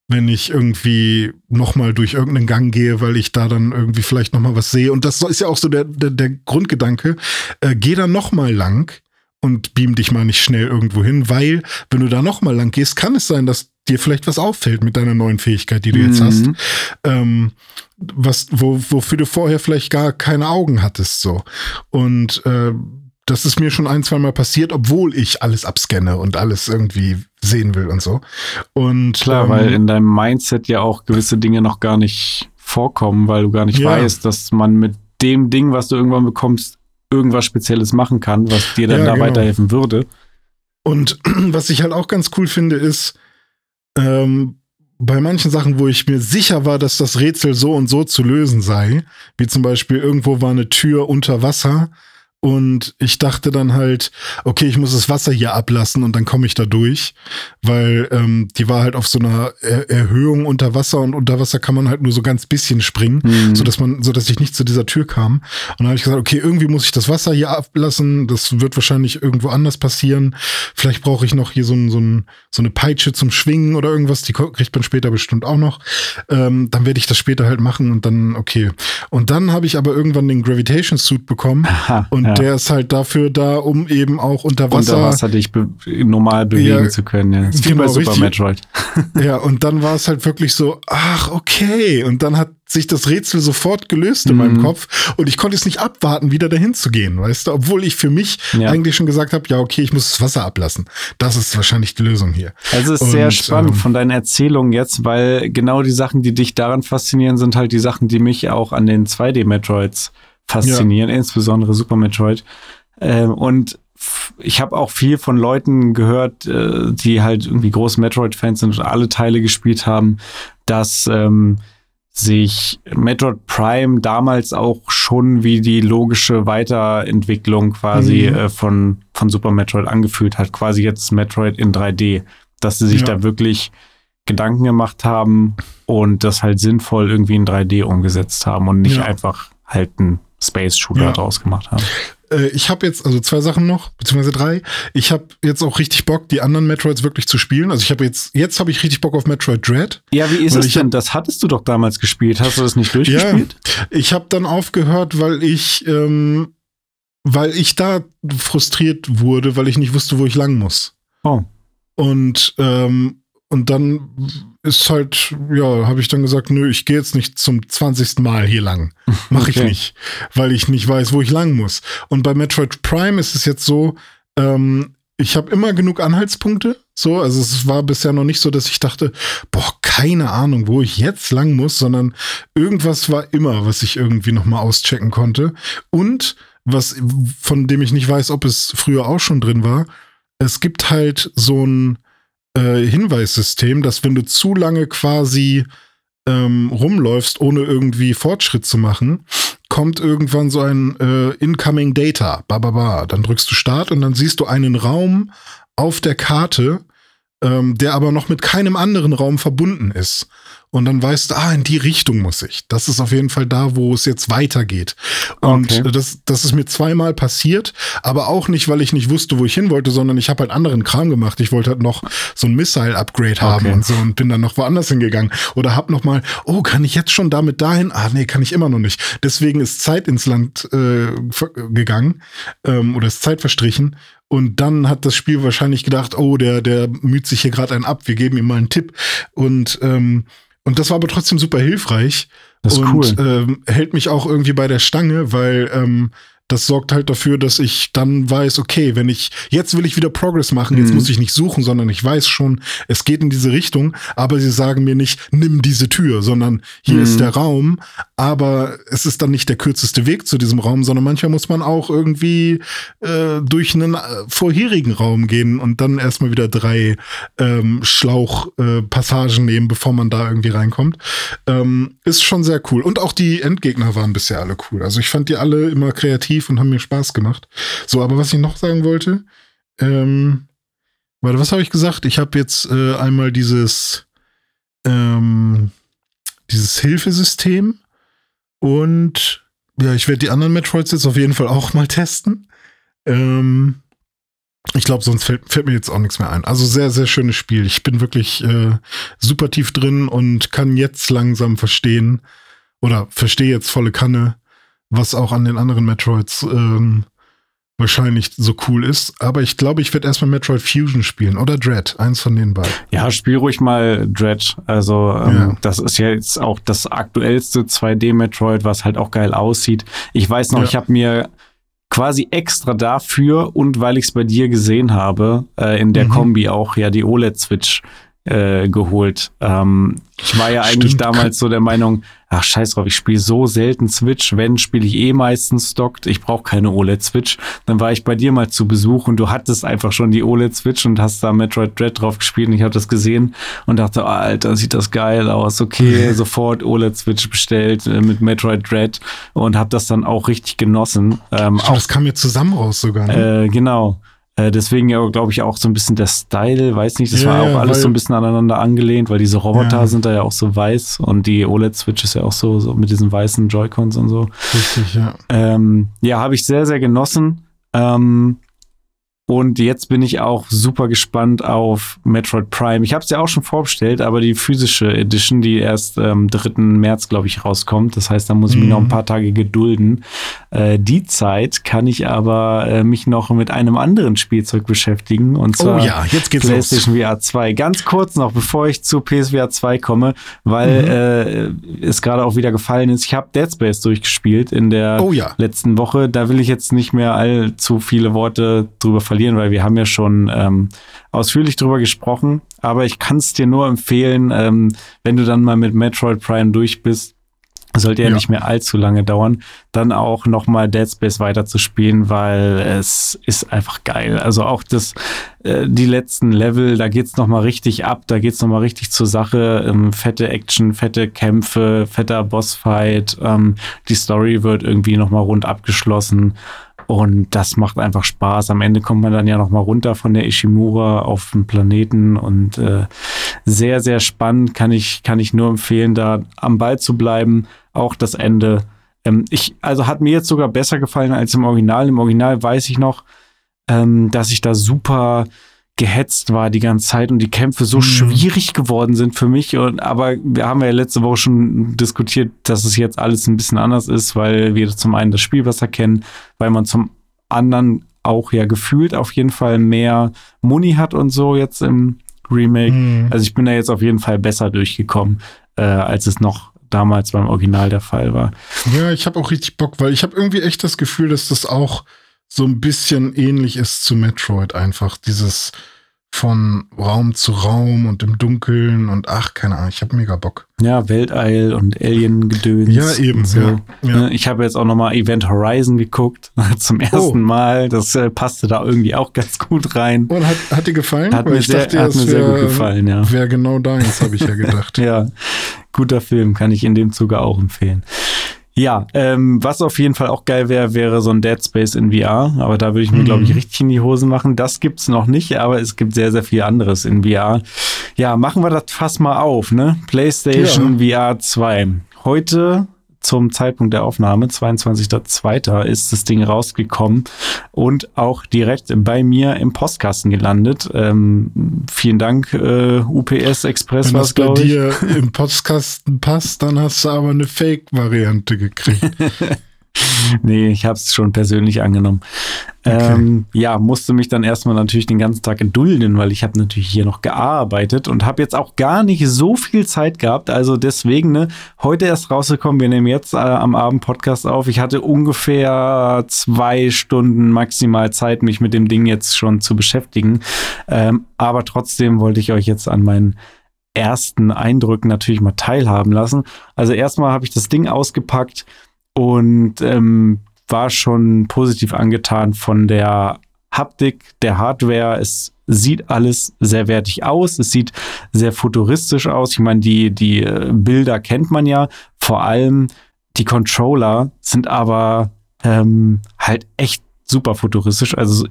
wenn ich irgendwie nochmal durch irgendeinen Gang gehe, weil ich da dann irgendwie vielleicht nochmal was sehe. Und das ist ja auch so der, der, der Grundgedanke. Äh, geh da nochmal lang und beam dich mal nicht schnell irgendwo hin, weil wenn du da nochmal lang gehst, kann es sein, dass dir vielleicht was auffällt mit deiner neuen Fähigkeit, die du jetzt mhm. hast. Ähm, was, wo, wofür du vorher vielleicht gar keine Augen hattest, so. Und äh, das ist mir schon ein, zwei Mal passiert, obwohl ich alles abscanne und alles irgendwie sehen will und so. Und klar, ähm, weil in deinem Mindset ja auch gewisse Dinge noch gar nicht vorkommen, weil du gar nicht ja. weißt, dass man mit dem Ding, was du irgendwann bekommst, irgendwas Spezielles machen kann, was dir dann ja, da genau. weiterhelfen würde. Und [clears throat] was ich halt auch ganz cool finde, ist, ähm, bei manchen Sachen, wo ich mir sicher war, dass das Rätsel so und so zu lösen sei, wie zum Beispiel irgendwo war eine Tür unter Wasser Und ich dachte dann halt, okay, ich muss das Wasser hier ablassen und dann komme ich da durch, weil ähm, die war halt auf so einer er Erhöhung unter Wasser und unter Wasser kann man halt nur so ganz bisschen springen, mhm. so dass man, so dass ich nicht zu dieser Tür kam. Und dann habe ich gesagt, okay, irgendwie muss ich das Wasser hier ablassen. Das wird wahrscheinlich irgendwo anders passieren. Vielleicht brauche ich noch hier so, ein, so, ein, so eine Peitsche zum Schwingen oder irgendwas. Die kriegt man später bestimmt auch noch. Ähm, dann werde ich das später halt machen und dann okay. Und dann habe ich aber irgendwann den Gravitation Suit bekommen Aha, und ja. Der ist halt dafür da, um eben auch unter Wasser, unter Wasser dich be normal bewegen ja, zu können. Ja. Das ist genau, wie bei Super richtig. Metroid. [laughs] Ja, und dann war es halt wirklich so, ach, okay. Und dann hat sich das Rätsel sofort gelöst in mhm. meinem Kopf und ich konnte es nicht abwarten, wieder dahin zu gehen, weißt du, obwohl ich für mich ja. eigentlich schon gesagt habe, ja, okay, ich muss das Wasser ablassen. Das ist wahrscheinlich die Lösung hier. Also es ist und, sehr spannend ähm, von deinen Erzählungen jetzt, weil genau die Sachen, die dich daran faszinieren, sind halt die Sachen, die mich auch an den 2D-Metroids faszinieren, ja. insbesondere Super Metroid. Ähm, und ich habe auch viel von Leuten gehört, äh, die halt irgendwie große Metroid-Fans sind und alle Teile gespielt haben, dass ähm, sich Metroid Prime damals auch schon wie die logische Weiterentwicklung quasi mhm. äh, von, von Super Metroid angefühlt hat. Quasi jetzt Metroid in 3D. Dass sie sich ja. da wirklich Gedanken gemacht haben und das halt sinnvoll irgendwie in 3D umgesetzt haben und nicht ja. einfach halt ein Space Shooter ja. draus gemacht haben. Äh, ich habe jetzt, also zwei Sachen noch, beziehungsweise drei. Ich habe jetzt auch richtig Bock, die anderen Metroids wirklich zu spielen. Also ich habe jetzt, jetzt habe ich richtig Bock auf Metroid Dread. Ja, wie ist es denn? das hattest du doch damals gespielt. Hast du das nicht durchgespielt? Ja, ich habe dann aufgehört, weil ich, ähm, weil ich da frustriert wurde, weil ich nicht wusste, wo ich lang muss. Oh. Und ähm, und dann ist halt, ja, habe ich dann gesagt, nö, ich gehe jetzt nicht zum 20. Mal hier lang. [laughs] Mache ich nicht, weil ich nicht weiß, wo ich lang muss. Und bei Metroid Prime ist es jetzt so, ähm, ich habe immer genug Anhaltspunkte. So, also es war bisher noch nicht so, dass ich dachte, boah, keine Ahnung, wo ich jetzt lang muss, sondern irgendwas war immer, was ich irgendwie noch mal auschecken konnte. Und was, von dem ich nicht weiß, ob es früher auch schon drin war, es gibt halt so ein äh, Hinweissystem, dass wenn du zu lange quasi ähm, rumläufst, ohne irgendwie Fortschritt zu machen, kommt irgendwann so ein äh, Incoming Data. Ba, ba, ba. Dann drückst du Start und dann siehst du einen Raum auf der Karte, ähm, der aber noch mit keinem anderen Raum verbunden ist und dann weißt du, ah, in die Richtung muss ich. Das ist auf jeden Fall da, wo es jetzt weitergeht. Und okay. das, das ist mir zweimal passiert, aber auch nicht, weil ich nicht wusste, wo ich hin wollte, sondern ich habe halt anderen Kram gemacht. Ich wollte halt noch so ein Missile-Upgrade haben okay. und so und bin dann noch woanders hingegangen. Oder hab noch mal, oh, kann ich jetzt schon damit dahin? Ah, nee, kann ich immer noch nicht. Deswegen ist Zeit ins Land äh, gegangen ähm, oder ist Zeit verstrichen. Und dann hat das Spiel wahrscheinlich gedacht, oh, der, der müht sich hier gerade einen ab, wir geben ihm mal einen Tipp. Und ähm, und das war aber trotzdem super hilfreich. Das und, cool. Ähm, hält mich auch irgendwie bei der Stange, weil ähm, das sorgt halt dafür, dass ich dann weiß, okay, wenn ich, jetzt will ich wieder Progress machen, jetzt mhm. muss ich nicht suchen, sondern ich weiß schon, es geht in diese Richtung, aber sie sagen mir nicht, nimm diese Tür, sondern hier mhm. ist der Raum, aber es ist dann nicht der kürzeste Weg zu diesem Raum, sondern manchmal muss man auch irgendwie äh, durch einen äh, vorherigen Raum gehen und dann erstmal wieder drei ähm, Schlauchpassagen äh, nehmen, bevor man da irgendwie reinkommt. Ähm, ist schon sehr cool. Und auch die Endgegner waren bisher alle cool. Also ich fand die alle immer kreativ und haben mir Spaß gemacht. So, aber was ich noch sagen wollte, ähm, warte, was habe ich gesagt? Ich habe jetzt äh, einmal dieses, ähm, dieses Hilfesystem und ja, ich werde die anderen Metroids jetzt auf jeden Fall auch mal testen. Ähm, ich glaube, sonst fällt, fällt, mir jetzt auch nichts mehr ein. Also sehr, sehr schönes Spiel. Ich bin wirklich äh, super tief drin und kann jetzt langsam verstehen oder verstehe jetzt volle Kanne, was auch an den anderen Metroids ähm, wahrscheinlich so cool ist. Aber ich glaube, ich werde erstmal Metroid Fusion spielen oder Dread, eins von den beiden. Ja, spiel ruhig mal Dread. Also ähm, ja. das ist ja jetzt auch das aktuellste 2D-Metroid, was halt auch geil aussieht. Ich weiß noch, ja. ich habe mir quasi extra dafür und weil ich es bei dir gesehen habe, äh, in der mhm. Kombi auch ja die OLED-Switch äh, geholt. Ähm, ich war ja eigentlich Stimmt. damals so der Meinung, ach scheiß drauf, ich spiele so selten Switch, wenn spiele ich eh meistens stockt, ich brauche keine OLED-Switch. Dann war ich bei dir mal zu Besuch und du hattest einfach schon die OLED-Switch und hast da Metroid Dread drauf gespielt und ich habe das gesehen und dachte, oh, Alter, sieht das geil aus, okay, [laughs] sofort OLED-Switch bestellt äh, mit Metroid Dread und habe das dann auch richtig genossen. Ähm, Stimmt, auch, das kam mir zusammen raus sogar. Ne? Äh, genau. Äh, deswegen ja, glaube ich, auch so ein bisschen der Style, weiß nicht, das ja, war auch ja, alles so ein bisschen aneinander angelehnt, weil diese Roboter ja. sind da ja auch so weiß und die OLED-Switch ist ja auch so, so mit diesen weißen Joy-Cons und so. Richtig, ja. Ähm, ja, habe ich sehr, sehr genossen. Ähm, und jetzt bin ich auch super gespannt auf Metroid Prime. Ich habe es ja auch schon vorbestellt, aber die physische Edition, die erst am ähm, 3. März, glaube ich, rauskommt. Das heißt, da muss ich mich noch ein mhm. paar Tage gedulden. Äh, die Zeit kann ich aber äh, mich noch mit einem anderen Spielzeug beschäftigen. Und oh zwar oh ja, jetzt geht's PlayStation los. VR 2. Ganz kurz noch, bevor ich zu PSVR 2 komme, weil mhm. äh, es gerade auch wieder gefallen ist. Ich habe Dead Space durchgespielt in der oh ja. letzten Woche. Da will ich jetzt nicht mehr allzu viele Worte drüber verlieren verlieren, weil wir haben ja schon ähm, ausführlich drüber gesprochen. Aber ich kann es dir nur empfehlen, ähm, wenn du dann mal mit Metroid Prime durch bist, sollte ja, ja, nicht mehr allzu lange dauern, dann auch nochmal Dead Space weiterzuspielen, weil es ist einfach geil. Also auch das, äh, die letzten Level, da geht's nochmal richtig ab, da geht's nochmal richtig zur Sache. Ähm, fette Action, fette Kämpfe, fetter Bossfight, ähm, die Story wird irgendwie nochmal rund abgeschlossen. Und das macht einfach Spaß. Am Ende kommt man dann ja nochmal runter von der Ishimura auf den Planeten und äh, sehr, sehr spannend. Kann ich, kann ich nur empfehlen, da am Ball zu bleiben. Auch das Ende. Ähm, ich, also hat mir jetzt sogar besser gefallen als im Original. Im Original weiß ich noch, ähm, dass ich da super gehetzt war die ganze Zeit und die Kämpfe so mhm. schwierig geworden sind für mich. Und, aber wir haben ja letzte Woche schon diskutiert, dass es jetzt alles ein bisschen anders ist, weil wir zum einen das Spiel besser kennen, weil man zum anderen auch ja gefühlt auf jeden Fall mehr Money hat und so jetzt im Remake. Mhm. Also ich bin da jetzt auf jeden Fall besser durchgekommen, äh, als es noch damals beim Original der Fall war. Ja, ich habe auch richtig Bock, weil ich habe irgendwie echt das Gefühl, dass das auch so ein bisschen ähnlich ist zu Metroid einfach. Dieses von Raum zu Raum und im Dunkeln und ach, keine Ahnung, ich habe mega Bock. Ja, Weltall und Alien-Gedöns. Ja, eben. So. Ja, ja. Ne, ich habe jetzt auch nochmal Event Horizon geguckt, [laughs] zum ersten oh. Mal. Das äh, passte da irgendwie auch ganz gut rein. Und hat, hat dir gefallen? Hat Weil mir, sehr, dachte, hat mir wär, sehr gut gefallen, ja. Wäre genau deins, habe ich ja gedacht. [laughs] ja, guter Film, kann ich in dem Zuge auch empfehlen. Ja, ähm, was auf jeden Fall auch geil wäre, wäre so ein Dead Space in VR. Aber da würde ich mir, mhm. glaube ich, richtig in die Hosen machen. Das gibt's noch nicht, aber es gibt sehr, sehr viel anderes in VR. Ja, machen wir das fast mal auf, ne? PlayStation ja. VR 2. Heute zum Zeitpunkt der Aufnahme, 22.02., ist das Ding rausgekommen und auch direkt bei mir im Postkasten gelandet. Ähm, vielen Dank, äh, UPS Express. Wenn das bei dir im Postkasten passt, dann hast du aber eine Fake-Variante gekriegt. [laughs] [laughs] nee, ich habe es schon persönlich angenommen. Okay. Ähm, ja, musste mich dann erstmal natürlich den ganzen Tag gedulden, weil ich habe natürlich hier noch gearbeitet und habe jetzt auch gar nicht so viel Zeit gehabt. Also deswegen, ne, heute erst rausgekommen. Wir nehmen jetzt äh, am Abend Podcast auf. Ich hatte ungefähr zwei Stunden maximal Zeit, mich mit dem Ding jetzt schon zu beschäftigen. Ähm, aber trotzdem wollte ich euch jetzt an meinen ersten Eindrücken natürlich mal teilhaben lassen. Also erstmal habe ich das Ding ausgepackt und ähm, war schon positiv angetan von der Haptik der Hardware. Es sieht alles sehr wertig aus. Es sieht sehr futuristisch aus. Ich meine, die, die äh, Bilder kennt man ja. Vor allem die Controller sind aber ähm, halt echt super futuristisch. Also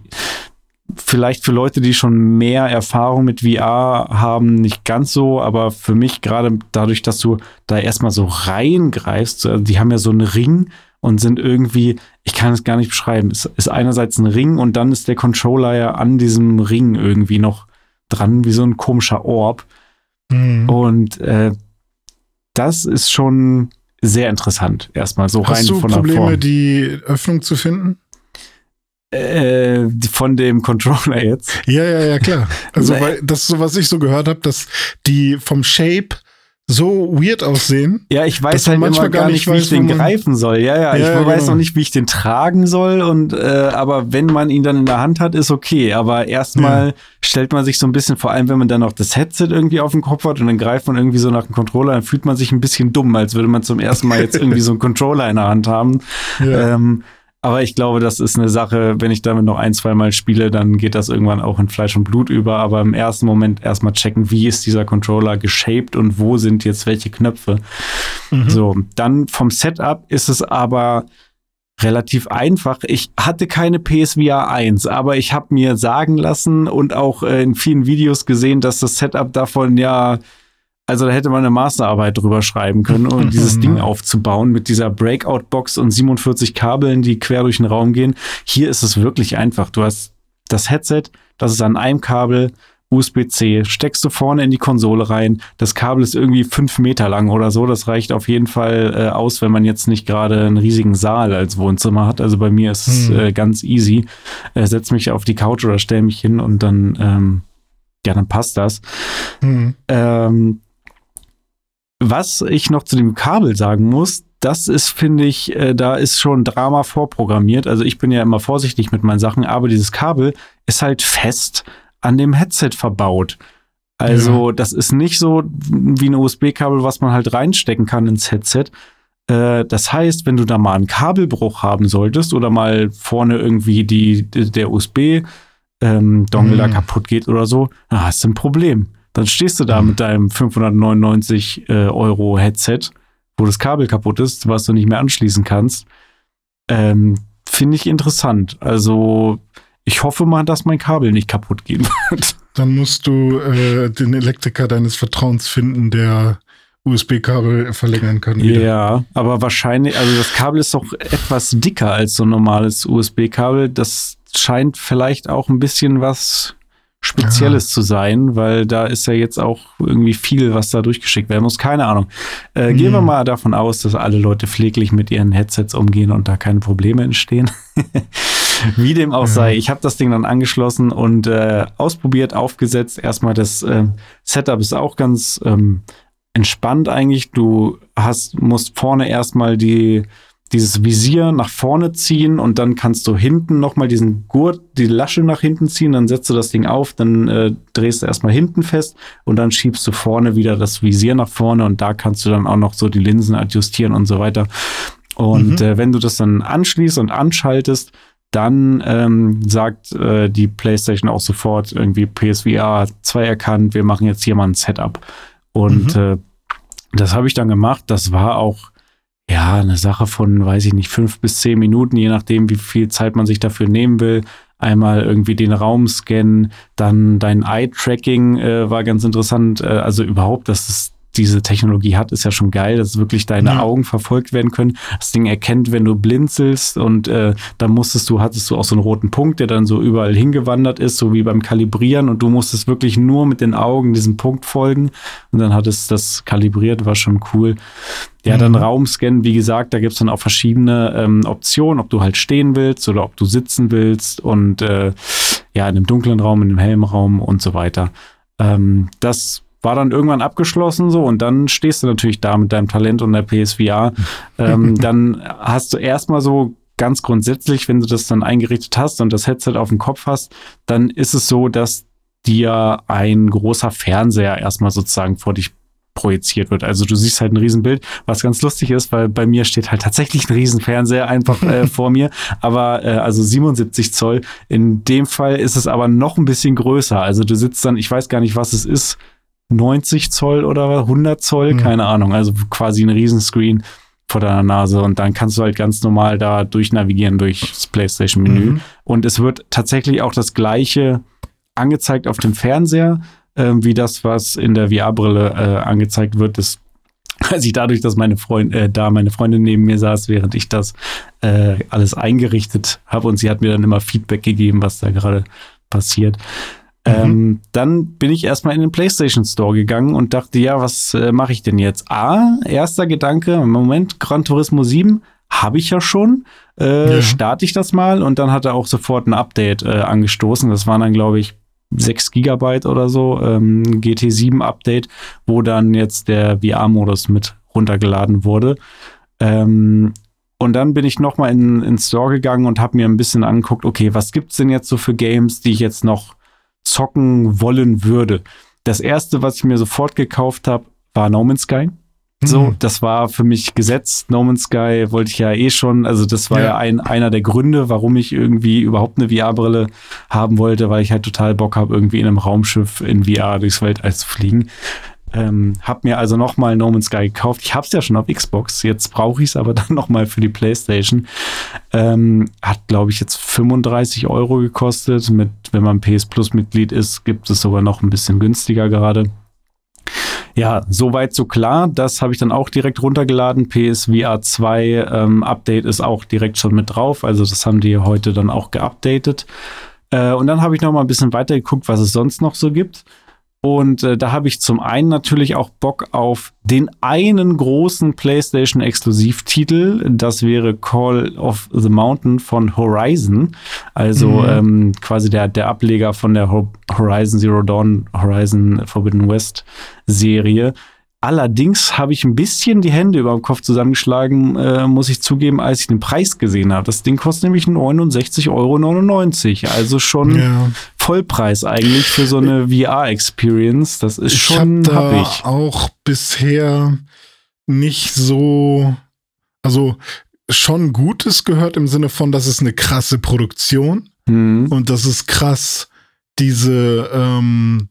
vielleicht für Leute, die schon mehr Erfahrung mit VR haben, nicht ganz so, aber für mich gerade dadurch, dass du da erstmal so reingreifst, also die haben ja so einen Ring und sind irgendwie, ich kann es gar nicht beschreiben, es ist einerseits ein Ring und dann ist der Controller ja an diesem Ring irgendwie noch dran, wie so ein komischer Orb. Mhm. Und äh, das ist schon sehr interessant, erstmal so Hast rein du von Probleme, der Form. die Öffnung zu finden? Äh, von dem Controller jetzt. Ja, ja, ja, klar. Also, weil das ist so, was ich so gehört habe, dass die vom Shape so weird aussehen. Ja, ich weiß halt manchmal gar nicht, wie weiß, ich den greifen soll. Ja, ja, ja ich ja, weiß genau. noch nicht, wie ich den tragen soll. Und äh, aber wenn man ihn dann in der Hand hat, ist okay. Aber erstmal ja. stellt man sich so ein bisschen, vor allem wenn man dann noch das Headset irgendwie auf dem Kopf hat und dann greift man irgendwie so nach dem Controller, dann fühlt man sich ein bisschen dumm, als würde man zum ersten Mal jetzt [laughs] irgendwie so einen Controller in der Hand haben. Ja. Ähm, aber ich glaube, das ist eine Sache, wenn ich damit noch ein, zwei Mal spiele, dann geht das irgendwann auch in Fleisch und Blut über. Aber im ersten Moment erstmal checken, wie ist dieser Controller geshaped und wo sind jetzt welche Knöpfe. Mhm. So, dann vom Setup ist es aber relativ einfach. Ich hatte keine PSVR 1, aber ich habe mir sagen lassen und auch äh, in vielen Videos gesehen, dass das Setup davon ja also da hätte man eine Masterarbeit drüber schreiben können, um [laughs] dieses Ding aufzubauen mit dieser Breakout-Box und 47 Kabeln, die quer durch den Raum gehen. Hier ist es wirklich einfach. Du hast das Headset, das ist an einem Kabel, USB-C, steckst du vorne in die Konsole rein. Das Kabel ist irgendwie fünf Meter lang oder so. Das reicht auf jeden Fall äh, aus, wenn man jetzt nicht gerade einen riesigen Saal als Wohnzimmer hat. Also bei mir ist es hm. äh, ganz easy. Äh, setz mich auf die Couch oder stell mich hin und dann, ähm, ja, dann passt das. Hm. Ähm, was ich noch zu dem Kabel sagen muss, das ist, finde ich, äh, da ist schon Drama vorprogrammiert. Also ich bin ja immer vorsichtig mit meinen Sachen, aber dieses Kabel ist halt fest an dem Headset verbaut. Also ja. das ist nicht so wie ein USB-Kabel, was man halt reinstecken kann ins Headset. Äh, das heißt, wenn du da mal einen Kabelbruch haben solltest oder mal vorne irgendwie die, der USB-Dongle ähm, mhm. da kaputt geht oder so, dann hast du ein Problem. Dann stehst du da mit deinem 599 äh, Euro Headset, wo das Kabel kaputt ist, was du nicht mehr anschließen kannst. Ähm, Finde ich interessant. Also ich hoffe mal, dass mein Kabel nicht kaputt gehen [laughs] wird. Dann musst du äh, den Elektriker deines Vertrauens finden, der USB-Kabel verlängern kann. Wieder. Ja, aber wahrscheinlich, also das Kabel ist doch etwas dicker als so ein normales USB-Kabel. Das scheint vielleicht auch ein bisschen was Spezielles ja. zu sein, weil da ist ja jetzt auch irgendwie viel, was da durchgeschickt werden muss. Keine Ahnung. Äh, mhm. Gehen wir mal davon aus, dass alle Leute pfleglich mit ihren Headsets umgehen und da keine Probleme entstehen. [laughs] Wie dem auch sei, ich habe das Ding dann angeschlossen und äh, ausprobiert, aufgesetzt. Erstmal das äh, Setup ist auch ganz ähm, entspannt eigentlich. Du hast musst vorne erstmal die dieses Visier nach vorne ziehen und dann kannst du hinten nochmal diesen Gurt, die Lasche nach hinten ziehen, dann setzt du das Ding auf, dann äh, drehst du erstmal hinten fest und dann schiebst du vorne wieder das Visier nach vorne und da kannst du dann auch noch so die Linsen adjustieren und so weiter. Und mhm. äh, wenn du das dann anschließt und anschaltest, dann ähm, sagt äh, die PlayStation auch sofort irgendwie PSVR 2 erkannt, wir machen jetzt hier mal ein Setup. Und mhm. äh, das habe ich dann gemacht. Das war auch ja, eine Sache von, weiß ich nicht, fünf bis zehn Minuten, je nachdem, wie viel Zeit man sich dafür nehmen will. Einmal irgendwie den Raum scannen, dann dein Eye-Tracking äh, war ganz interessant. Äh, also überhaupt, dass es diese Technologie hat, ist ja schon geil, dass wirklich deine ja. Augen verfolgt werden können. Das Ding erkennt, wenn du blinzelst und äh, dann musstest du, hattest du auch so einen roten Punkt, der dann so überall hingewandert ist, so wie beim Kalibrieren und du musstest wirklich nur mit den Augen diesem Punkt folgen und dann hat es das kalibriert, war schon cool. Ja, dann mhm. Raumscannen, wie gesagt, da gibt's dann auch verschiedene ähm, Optionen, ob du halt stehen willst oder ob du sitzen willst und äh, ja, in einem dunklen Raum, in einem hellen Raum und so weiter. Ähm, das war dann irgendwann abgeschlossen so und dann stehst du natürlich da mit deinem Talent und der PSVR. ähm, [laughs] dann hast du erstmal so ganz grundsätzlich, wenn du das dann eingerichtet hast und das Headset auf dem Kopf hast, dann ist es so, dass dir ein großer Fernseher erstmal sozusagen vor dich projiziert wird. Also du siehst halt ein Riesenbild, was ganz lustig ist, weil bei mir steht halt tatsächlich ein Riesenfernseher einfach äh, [laughs] vor mir, aber äh, also 77 Zoll. In dem Fall ist es aber noch ein bisschen größer. Also du sitzt dann, ich weiß gar nicht, was es ist, 90 Zoll oder 100 Zoll, mhm. keine Ahnung, also quasi ein Riesenscreen vor deiner Nase und dann kannst du halt ganz normal da durchnavigieren durchs PlayStation-Menü. Mhm. Und es wird tatsächlich auch das gleiche angezeigt auf dem Fernseher, äh, wie das, was in der VR-Brille äh, angezeigt wird. Das [laughs] also ich dadurch, dass meine Freund, äh, da meine Freundin neben mir saß, während ich das äh, alles eingerichtet habe und sie hat mir dann immer Feedback gegeben, was da gerade passiert. Mhm. Ähm, dann bin ich erstmal in den PlayStation Store gegangen und dachte, ja, was äh, mache ich denn jetzt? A, erster Gedanke, im Moment Gran Turismo 7 habe ich ja schon. Äh, ja. Starte ich das mal und dann hat er auch sofort ein Update äh, angestoßen. Das waren dann, glaube ich, 6 Gigabyte oder so, ähm, GT7 Update, wo dann jetzt der VR-Modus mit runtergeladen wurde. Ähm, und dann bin ich nochmal in, in Store gegangen und habe mir ein bisschen angeguckt, okay, was gibt's denn jetzt so für Games, die ich jetzt noch zocken wollen würde? Das erste, was ich mir sofort gekauft habe, war No Man's Sky. So, mhm. das war für mich gesetzt. No Man's Sky wollte ich ja eh schon. Also, das war ja, ja ein, einer der Gründe, warum ich irgendwie überhaupt eine VR-Brille haben wollte, weil ich halt total Bock habe, irgendwie in einem Raumschiff in VR durchs Weltall zu fliegen. Ähm, hab mir also nochmal No Man's Sky gekauft. Ich hab's ja schon auf Xbox. Jetzt brauche ich es aber [laughs] dann nochmal für die PlayStation. Ähm, hat, glaube ich, jetzt 35 Euro gekostet. Mit, wenn man PS Plus Mitglied ist, gibt es sogar noch ein bisschen günstiger gerade. Ja, soweit so klar. Das habe ich dann auch direkt runtergeladen. PSVR 2 ähm, Update ist auch direkt schon mit drauf. Also das haben die heute dann auch geupdatet. Äh, und dann habe ich noch mal ein bisschen weiter geguckt, was es sonst noch so gibt. Und äh, da habe ich zum einen natürlich auch Bock auf den einen großen PlayStation-Exklusivtitel. Das wäre Call of the Mountain von Horizon. Also mhm. ähm, quasi der, der Ableger von der Horizon Zero Dawn, Horizon Forbidden West Serie. Allerdings habe ich ein bisschen die Hände über dem Kopf zusammengeschlagen, äh, muss ich zugeben, als ich den Preis gesehen habe. Das Ding kostet nämlich 69,99 Euro. Also schon ja. Vollpreis eigentlich für so eine VR-Experience. Das ist schon ich hab da hab ich. auch bisher nicht so, also schon Gutes gehört im Sinne von, das ist eine krasse Produktion mhm. und das ist krass diese ähm,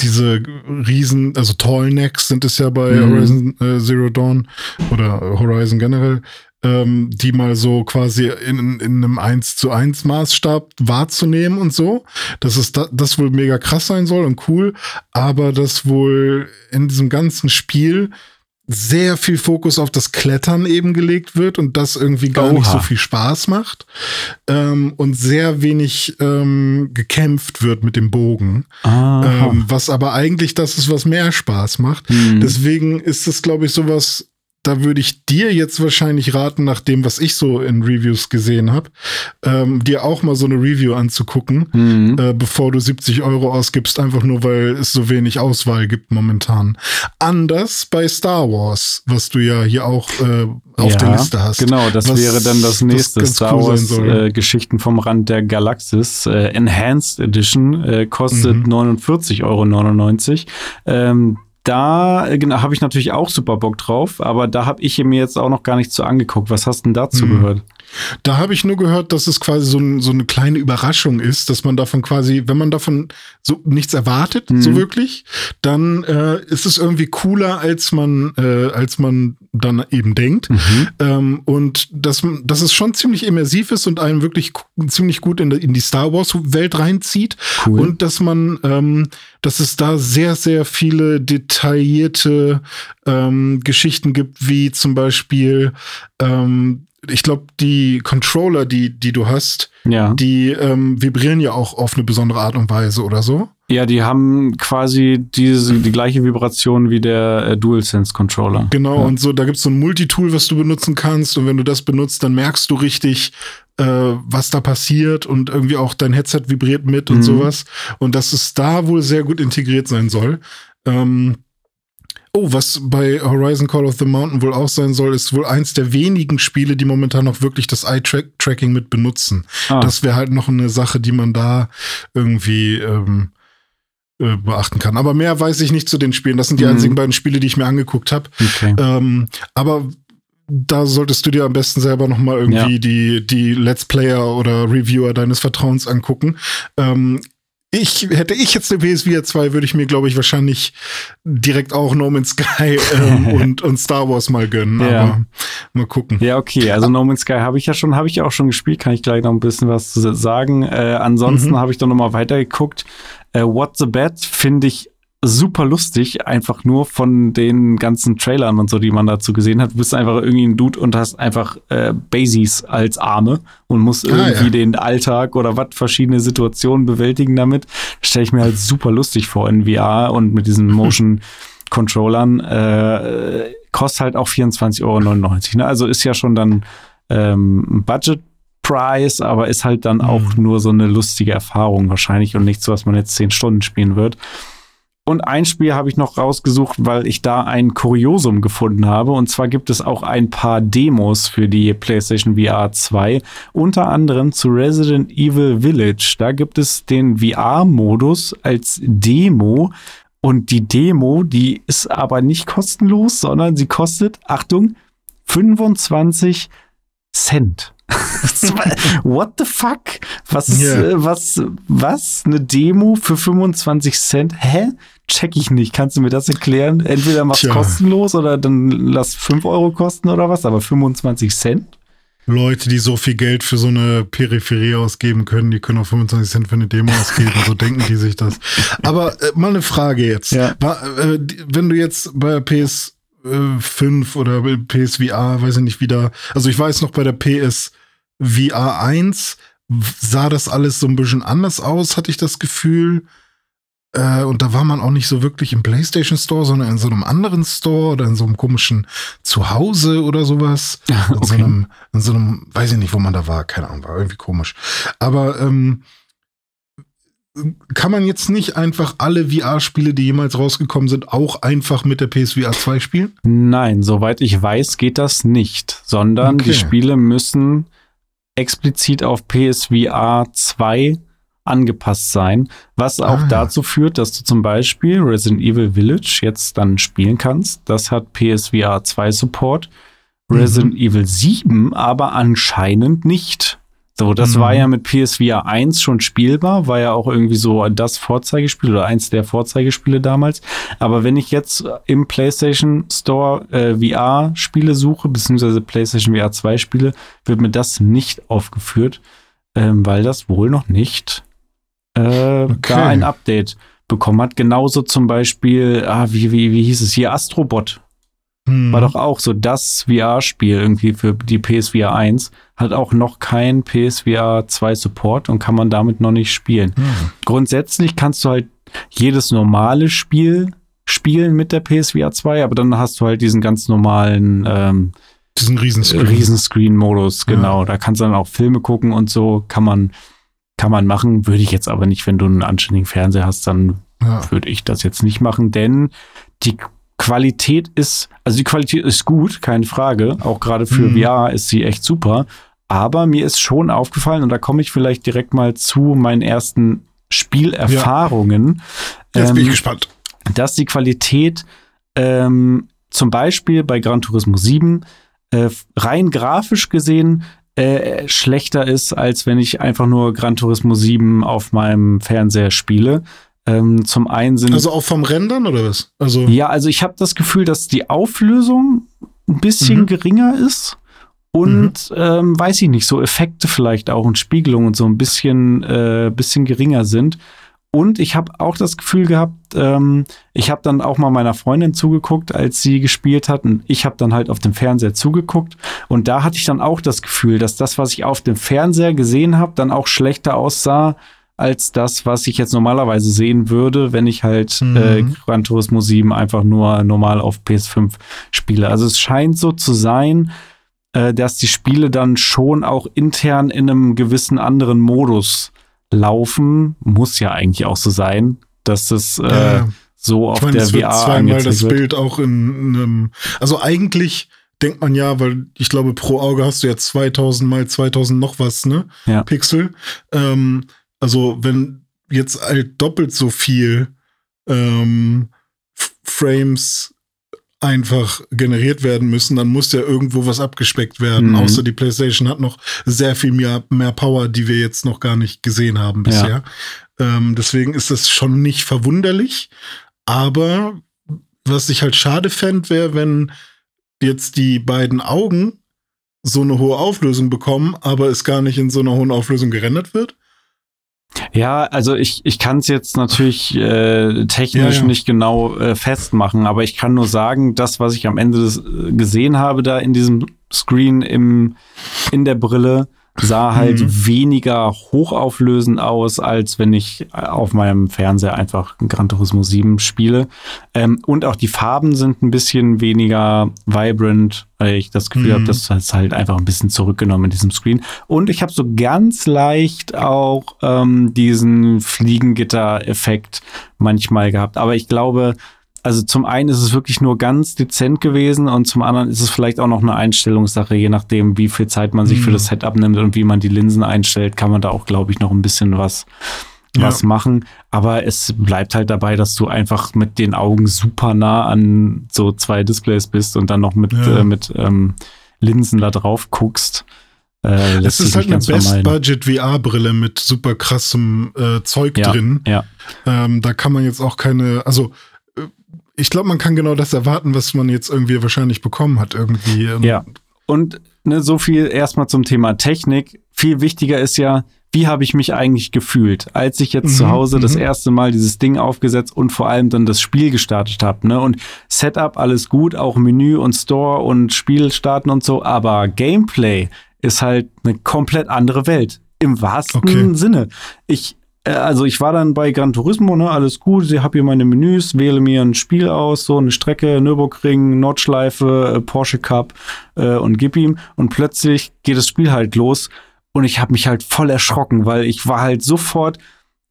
diese riesen, also Tallnecks sind es ja bei mhm. Horizon äh, Zero Dawn oder Horizon generell, ähm, die mal so quasi in, in einem 1 zu 1 Maßstab wahrzunehmen und so. Dass es da, das wohl mega krass sein soll und cool, aber das wohl in diesem ganzen Spiel sehr viel Fokus auf das Klettern eben gelegt wird und das irgendwie gar Oha. nicht so viel Spaß macht ähm, und sehr wenig ähm, gekämpft wird mit dem Bogen, ähm, was aber eigentlich das ist, was mehr Spaß macht. Mhm. Deswegen ist es, glaube ich, sowas da würde ich dir jetzt wahrscheinlich raten, nach dem, was ich so in Reviews gesehen habe, ähm, dir auch mal so eine Review anzugucken, mhm. äh, bevor du 70 Euro ausgibst, einfach nur weil es so wenig Auswahl gibt momentan. Anders bei Star Wars, was du ja hier auch äh, auf ja, der Liste hast. Genau, das was, wäre dann das nächste Star cool Wars äh, Geschichten vom Rand der Galaxis. Äh, Enhanced Edition äh, kostet mhm. 49,99 Euro. Ähm, da äh, genau, habe ich natürlich auch super Bock drauf, aber da habe ich mir jetzt auch noch gar nicht so angeguckt. Was hast denn dazu hm. gehört? Da habe ich nur gehört, dass es quasi so, ein, so, eine kleine Überraschung ist, dass man davon quasi, wenn man davon so nichts erwartet, mhm. so wirklich, dann äh, ist es irgendwie cooler, als man, äh, als man dann eben denkt. Mhm. Ähm, und dass, dass es schon ziemlich immersiv ist und einen wirklich ziemlich gut in, in die Star Wars-Welt reinzieht. Cool. Und dass man, ähm, dass es da sehr, sehr viele detaillierte ähm, Geschichten gibt, wie zum Beispiel ähm, ich glaube, die Controller, die, die du hast, ja. die ähm, vibrieren ja auch auf eine besondere Art und Weise oder so. Ja, die haben quasi diese, die gleiche Vibration wie der äh, DualSense-Controller. Genau, ja. und so, da gibt's so ein Multitool, was du benutzen kannst. Und wenn du das benutzt, dann merkst du richtig, äh, was da passiert und irgendwie auch dein Headset vibriert mit und mhm. sowas. Und dass es da wohl sehr gut integriert sein soll. Ähm, Oh, was bei Horizon Call of the Mountain wohl auch sein soll, ist wohl eins der wenigen Spiele, die momentan noch wirklich das Eye-Tracking mit benutzen. Ah. Das wäre halt noch eine Sache, die man da irgendwie ähm, äh, beachten kann. Aber mehr weiß ich nicht zu den Spielen. Das sind die mhm. einzigen beiden Spiele, die ich mir angeguckt habe. Okay. Ähm, aber da solltest du dir am besten selber noch mal irgendwie ja. die die Let's Player oder Reviewer deines Vertrauens angucken. Ähm, ich hätte ich jetzt eine PSVR 2, würde ich mir, glaube ich, wahrscheinlich direkt auch No Man's Sky ähm, [laughs] und, und Star Wars mal gönnen. Ja. Aber mal gucken. Ja, okay. Also No Man's Sky habe ich ja schon, habe ich auch schon gespielt. Kann ich gleich noch ein bisschen was zu sagen. Äh, ansonsten mhm. habe ich dann noch mal weitergeguckt. Äh, What the Bat finde ich super lustig, einfach nur von den ganzen Trailern und so, die man dazu gesehen hat. Du bist einfach irgendwie ein Dude und hast einfach äh, Basies als Arme und musst ah, irgendwie ja. den Alltag oder was verschiedene Situationen bewältigen damit. Stelle ich mir halt super lustig vor in VR und mit diesen [laughs] Motion Controllern. Äh, kostet halt auch 24,99 Euro. Ne? Also ist ja schon dann ähm, Budget Price, aber ist halt dann auch mhm. nur so eine lustige Erfahrung wahrscheinlich und nichts, was man jetzt zehn Stunden spielen wird. Und ein Spiel habe ich noch rausgesucht, weil ich da ein Kuriosum gefunden habe. Und zwar gibt es auch ein paar Demos für die PlayStation VR 2, unter anderem zu Resident Evil Village. Da gibt es den VR-Modus als Demo. Und die Demo, die ist aber nicht kostenlos, sondern sie kostet, Achtung, 25 Cent. [laughs] What the fuck? Was ist, yeah. äh, was, was? Eine Demo für 25 Cent? Hä? Check ich nicht. Kannst du mir das erklären? Entweder mach's Tja. kostenlos oder dann lass 5 Euro kosten oder was, aber 25 Cent? Leute, die so viel Geld für so eine Peripherie ausgeben können, die können auch 25 Cent für eine Demo [laughs] ausgeben. so denken die sich das. Aber äh, mal eine Frage jetzt. Ja. Äh, wenn du jetzt bei PS 5 oder PSVR, weiß ich nicht, wieder. Also ich weiß noch bei der PS VR 1 sah das alles so ein bisschen anders aus, hatte ich das Gefühl. Äh, und da war man auch nicht so wirklich im PlayStation Store, sondern in so einem anderen Store oder in so einem komischen Zuhause oder sowas. [laughs] okay. In so einem, in so einem, weiß ich nicht, wo man da war, keine Ahnung, war irgendwie komisch. Aber ähm, kann man jetzt nicht einfach alle VR-Spiele, die jemals rausgekommen sind, auch einfach mit der PSVR 2 spielen? Nein, soweit ich weiß, geht das nicht, sondern okay. die Spiele müssen explizit auf PSVR 2 angepasst sein, was auch ah. dazu führt, dass du zum Beispiel Resident Evil Village jetzt dann spielen kannst. Das hat PSVR 2 Support. Resident mhm. Evil 7 aber anscheinend nicht. So, das mhm. war ja mit PSVR 1 schon spielbar, war ja auch irgendwie so das Vorzeigespiel oder eins der Vorzeigespiele damals. Aber wenn ich jetzt im PlayStation Store äh, VR-Spiele suche, beziehungsweise PlayStation VR 2 Spiele, wird mir das nicht aufgeführt, ähm, weil das wohl noch nicht äh, okay. da ein Update bekommen hat. Genauso zum Beispiel, ah, wie, wie, wie hieß es hier, Astrobot hm. War doch auch so das VR-Spiel irgendwie für die PSVR 1. Hat auch noch kein PSVR 2 Support und kann man damit noch nicht spielen. Hm. Grundsätzlich kannst du halt jedes normale Spiel spielen mit der PSVR 2, aber dann hast du halt diesen ganz normalen ähm, diesen Riesenscreen. Riesenscreen-Modus, genau. Ja. Da kannst du dann auch Filme gucken und so kann man, kann man machen. Würde ich jetzt aber nicht, wenn du einen anständigen Fernseher hast, dann ja. würde ich das jetzt nicht machen, denn die Qualität ist, also die Qualität ist gut, keine Frage. Auch gerade für mhm. VR ist sie echt super. Aber mir ist schon aufgefallen, und da komme ich vielleicht direkt mal zu meinen ersten Spielerfahrungen. Ja. Jetzt ähm, bin ich ähm, gespannt. Dass die Qualität ähm, zum Beispiel bei Gran Turismo 7 äh, rein grafisch gesehen äh, schlechter ist, als wenn ich einfach nur Gran Turismo 7 auf meinem Fernseher spiele. Ähm, zum einen sind. Also auch vom Rendern oder was? Also ja, also ich habe das Gefühl, dass die Auflösung ein bisschen mhm. geringer ist. Und mhm. ähm, weiß ich nicht, so Effekte vielleicht auch und Spiegelung und so ein bisschen, äh, bisschen geringer sind. Und ich habe auch das Gefühl gehabt, ähm, ich habe dann auch mal meiner Freundin zugeguckt, als sie gespielt hat. Und ich habe dann halt auf dem Fernseher zugeguckt. Und da hatte ich dann auch das Gefühl, dass das, was ich auf dem Fernseher gesehen habe, dann auch schlechter aussah als das, was ich jetzt normalerweise sehen würde, wenn ich halt mhm. äh, Gran Turismo 7 einfach nur normal auf PS5 spiele. Also es scheint so zu sein, äh, dass die Spiele dann schon auch intern in einem gewissen anderen Modus laufen. Muss ja eigentlich auch so sein, dass es äh, ja. so auf ich meine, der es wird VR zweimal das wird. Bild auch in einem, also eigentlich denkt man ja, weil ich glaube, pro Auge hast du ja 2000 mal 2000 noch was, ne? Ja. Pixel. Ähm, also wenn jetzt halt doppelt so viel ähm, Frames einfach generiert werden müssen, dann muss ja irgendwo was abgespeckt werden. Mhm. Außer die PlayStation hat noch sehr viel mehr, mehr Power, die wir jetzt noch gar nicht gesehen haben bisher. Ja. Ähm, deswegen ist das schon nicht verwunderlich. Aber was ich halt schade fände, wäre, wenn jetzt die beiden Augen so eine hohe Auflösung bekommen, aber es gar nicht in so einer hohen Auflösung gerendert wird. Ja, also ich, ich kann es jetzt natürlich äh, technisch ja, ja. nicht genau äh, festmachen, aber ich kann nur sagen, das, was ich am Ende des, äh, gesehen habe da in diesem Screen im, in der Brille, sah halt mhm. weniger hochauflösend aus, als wenn ich auf meinem Fernseher einfach Gran Turismo 7 spiele. Ähm, und auch die Farben sind ein bisschen weniger vibrant, weil ich das Gefühl mhm. habe, das ist halt einfach ein bisschen zurückgenommen in diesem Screen. Und ich habe so ganz leicht auch ähm, diesen Fliegengitter-Effekt manchmal gehabt. Aber ich glaube, also zum einen ist es wirklich nur ganz dezent gewesen und zum anderen ist es vielleicht auch noch eine Einstellungssache, je nachdem, wie viel Zeit man sich mhm. für das Setup nimmt und wie man die Linsen einstellt, kann man da auch, glaube ich, noch ein bisschen was, ja. was machen. Aber es bleibt halt dabei, dass du einfach mit den Augen super nah an so zwei Displays bist und dann noch mit, ja. äh, mit ähm, Linsen da drauf guckst. Äh, es ist halt eine Best-Budget-VR-Brille mit super krassem äh, Zeug ja, drin. Ja. Ähm, da kann man jetzt auch keine, also ich glaube, man kann genau das erwarten, was man jetzt irgendwie wahrscheinlich bekommen hat, irgendwie. Ähm. Ja. Und ne, so viel erstmal zum Thema Technik. Viel wichtiger ist ja, wie habe ich mich eigentlich gefühlt, als ich jetzt mhm, zu Hause das mhm. erste Mal dieses Ding aufgesetzt und vor allem dann das Spiel gestartet habe. Ne? Und Setup, alles gut, auch Menü und Store und Spiel starten und so, aber Gameplay ist halt eine komplett andere Welt. Im wahrsten okay. Sinne. Ich also ich war dann bei Gran Turismo, ne, alles gut, ich habe hier meine Menüs, wähle mir ein Spiel aus, so eine Strecke, Nürburgring, Nordschleife, äh, Porsche Cup äh, und gib ihm und plötzlich geht das Spiel halt los und ich habe mich halt voll erschrocken, weil ich war halt sofort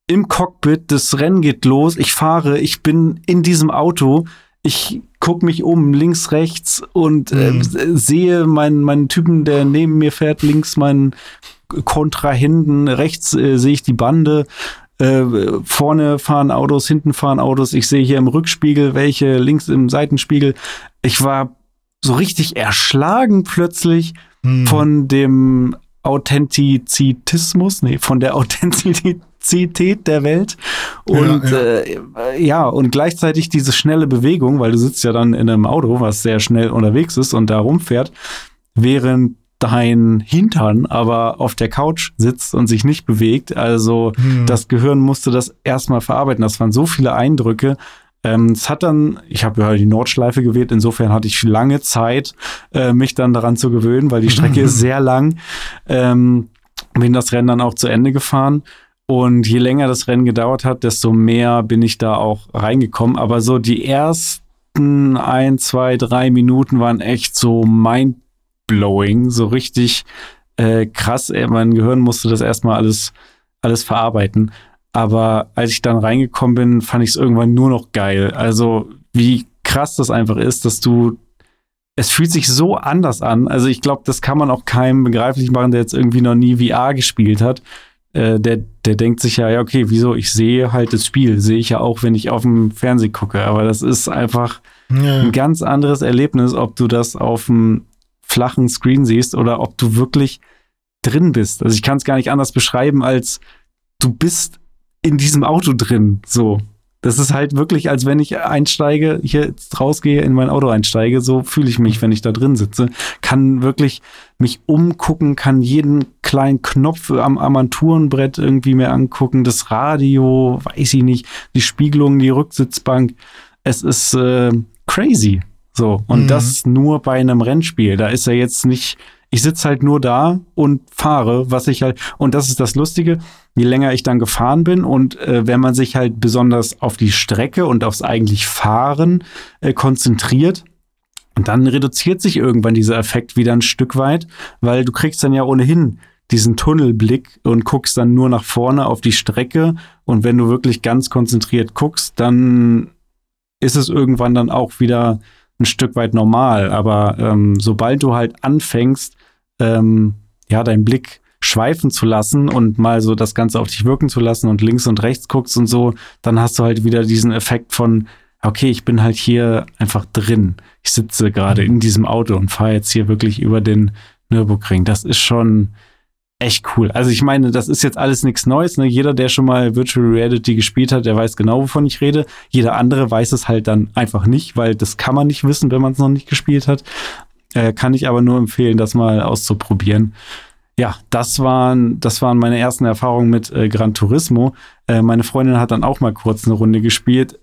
im Cockpit, das Rennen geht los, ich fahre, ich bin in diesem Auto, ich guck mich um, links, rechts und äh, mhm. sehe meinen, meinen Typen, der neben mir fährt, links meinen Kontrahenten, rechts äh, sehe ich die Bande, äh, vorne fahren Autos, hinten fahren Autos, ich sehe hier im Rückspiegel welche, links im Seitenspiegel. Ich war so richtig erschlagen plötzlich hm. von dem Authentizitismus, nee, von der [laughs] Authentizität der Welt und ja, ja. Äh, ja, und gleichzeitig diese schnelle Bewegung, weil du sitzt ja dann in einem Auto, was sehr schnell unterwegs ist und da rumfährt, während dein Hintern aber auf der Couch sitzt und sich nicht bewegt. Also hm. das Gehirn musste das erstmal verarbeiten. Das waren so viele Eindrücke. Ähm, es hat dann, ich habe ja die Nordschleife gewählt, insofern hatte ich lange Zeit, äh, mich dann daran zu gewöhnen, weil die Strecke ist [laughs] sehr lang. Ähm, bin das Rennen dann auch zu Ende gefahren. Und je länger das Rennen gedauert hat, desto mehr bin ich da auch reingekommen. Aber so die ersten ein, zwei, drei Minuten waren echt so mind blowing, so richtig äh, krass. Mein Gehirn musste das erstmal alles, alles verarbeiten. Aber als ich dann reingekommen bin, fand ich es irgendwann nur noch geil. Also, wie krass das einfach ist, dass du. Es fühlt sich so anders an. Also, ich glaube, das kann man auch keinem begreiflich machen, der jetzt irgendwie noch nie VR gespielt hat. Äh, der, der denkt sich ja, ja, okay, wieso? Ich sehe halt das Spiel. Sehe ich ja auch, wenn ich auf dem Fernsehen gucke. Aber das ist einfach ja. ein ganz anderes Erlebnis, ob du das auf dem flachen Screen siehst oder ob du wirklich drin bist. Also ich kann es gar nicht anders beschreiben, als du bist in diesem Auto drin. So. Das ist halt wirklich, als wenn ich einsteige, hier rausgehe, in mein Auto einsteige. So fühle ich mich, wenn ich da drin sitze. Kann wirklich mich umgucken, kann jeden kleinen Knopf am Armaturenbrett irgendwie mehr angucken. Das Radio, weiß ich nicht, die Spiegelung, die Rücksitzbank. Es ist äh, crazy. So, und mhm. das nur bei einem Rennspiel. Da ist er jetzt nicht, ich sitze halt nur da und fahre, was ich halt, und das ist das Lustige, je länger ich dann gefahren bin und äh, wenn man sich halt besonders auf die Strecke und aufs eigentlich Fahren äh, konzentriert, dann reduziert sich irgendwann dieser Effekt wieder ein Stück weit, weil du kriegst dann ja ohnehin diesen Tunnelblick und guckst dann nur nach vorne auf die Strecke. Und wenn du wirklich ganz konzentriert guckst, dann ist es irgendwann dann auch wieder ein Stück weit normal. Aber ähm, sobald du halt anfängst, ähm, ja, deinen Blick schweifen zu lassen und mal so das Ganze auf dich wirken zu lassen und links und rechts guckst und so, dann hast du halt wieder diesen Effekt von, okay, ich bin halt hier einfach drin. Ich sitze gerade in diesem Auto und fahre jetzt hier wirklich über den Nürburgring. Das ist schon, echt cool. Also ich meine, das ist jetzt alles nichts Neues. Ne? Jeder, der schon mal Virtual Reality gespielt hat, der weiß genau, wovon ich rede. Jeder andere weiß es halt dann einfach nicht, weil das kann man nicht wissen, wenn man es noch nicht gespielt hat. Äh, kann ich aber nur empfehlen, das mal auszuprobieren. Ja, das waren, das waren meine ersten Erfahrungen mit äh, Gran Turismo. Äh, meine Freundin hat dann auch mal kurz eine Runde gespielt.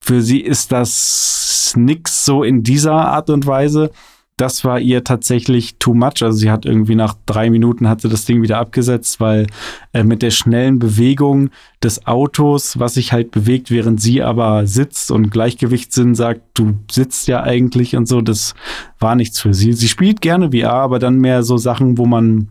Für sie ist das nix so in dieser Art und Weise das war ihr tatsächlich too much. Also sie hat irgendwie nach drei Minuten hat sie das Ding wieder abgesetzt, weil äh, mit der schnellen Bewegung des Autos, was sich halt bewegt, während sie aber sitzt und Gleichgewichtssinn sagt, du sitzt ja eigentlich und so, das war nichts für sie. Sie spielt gerne VR, aber dann mehr so Sachen, wo man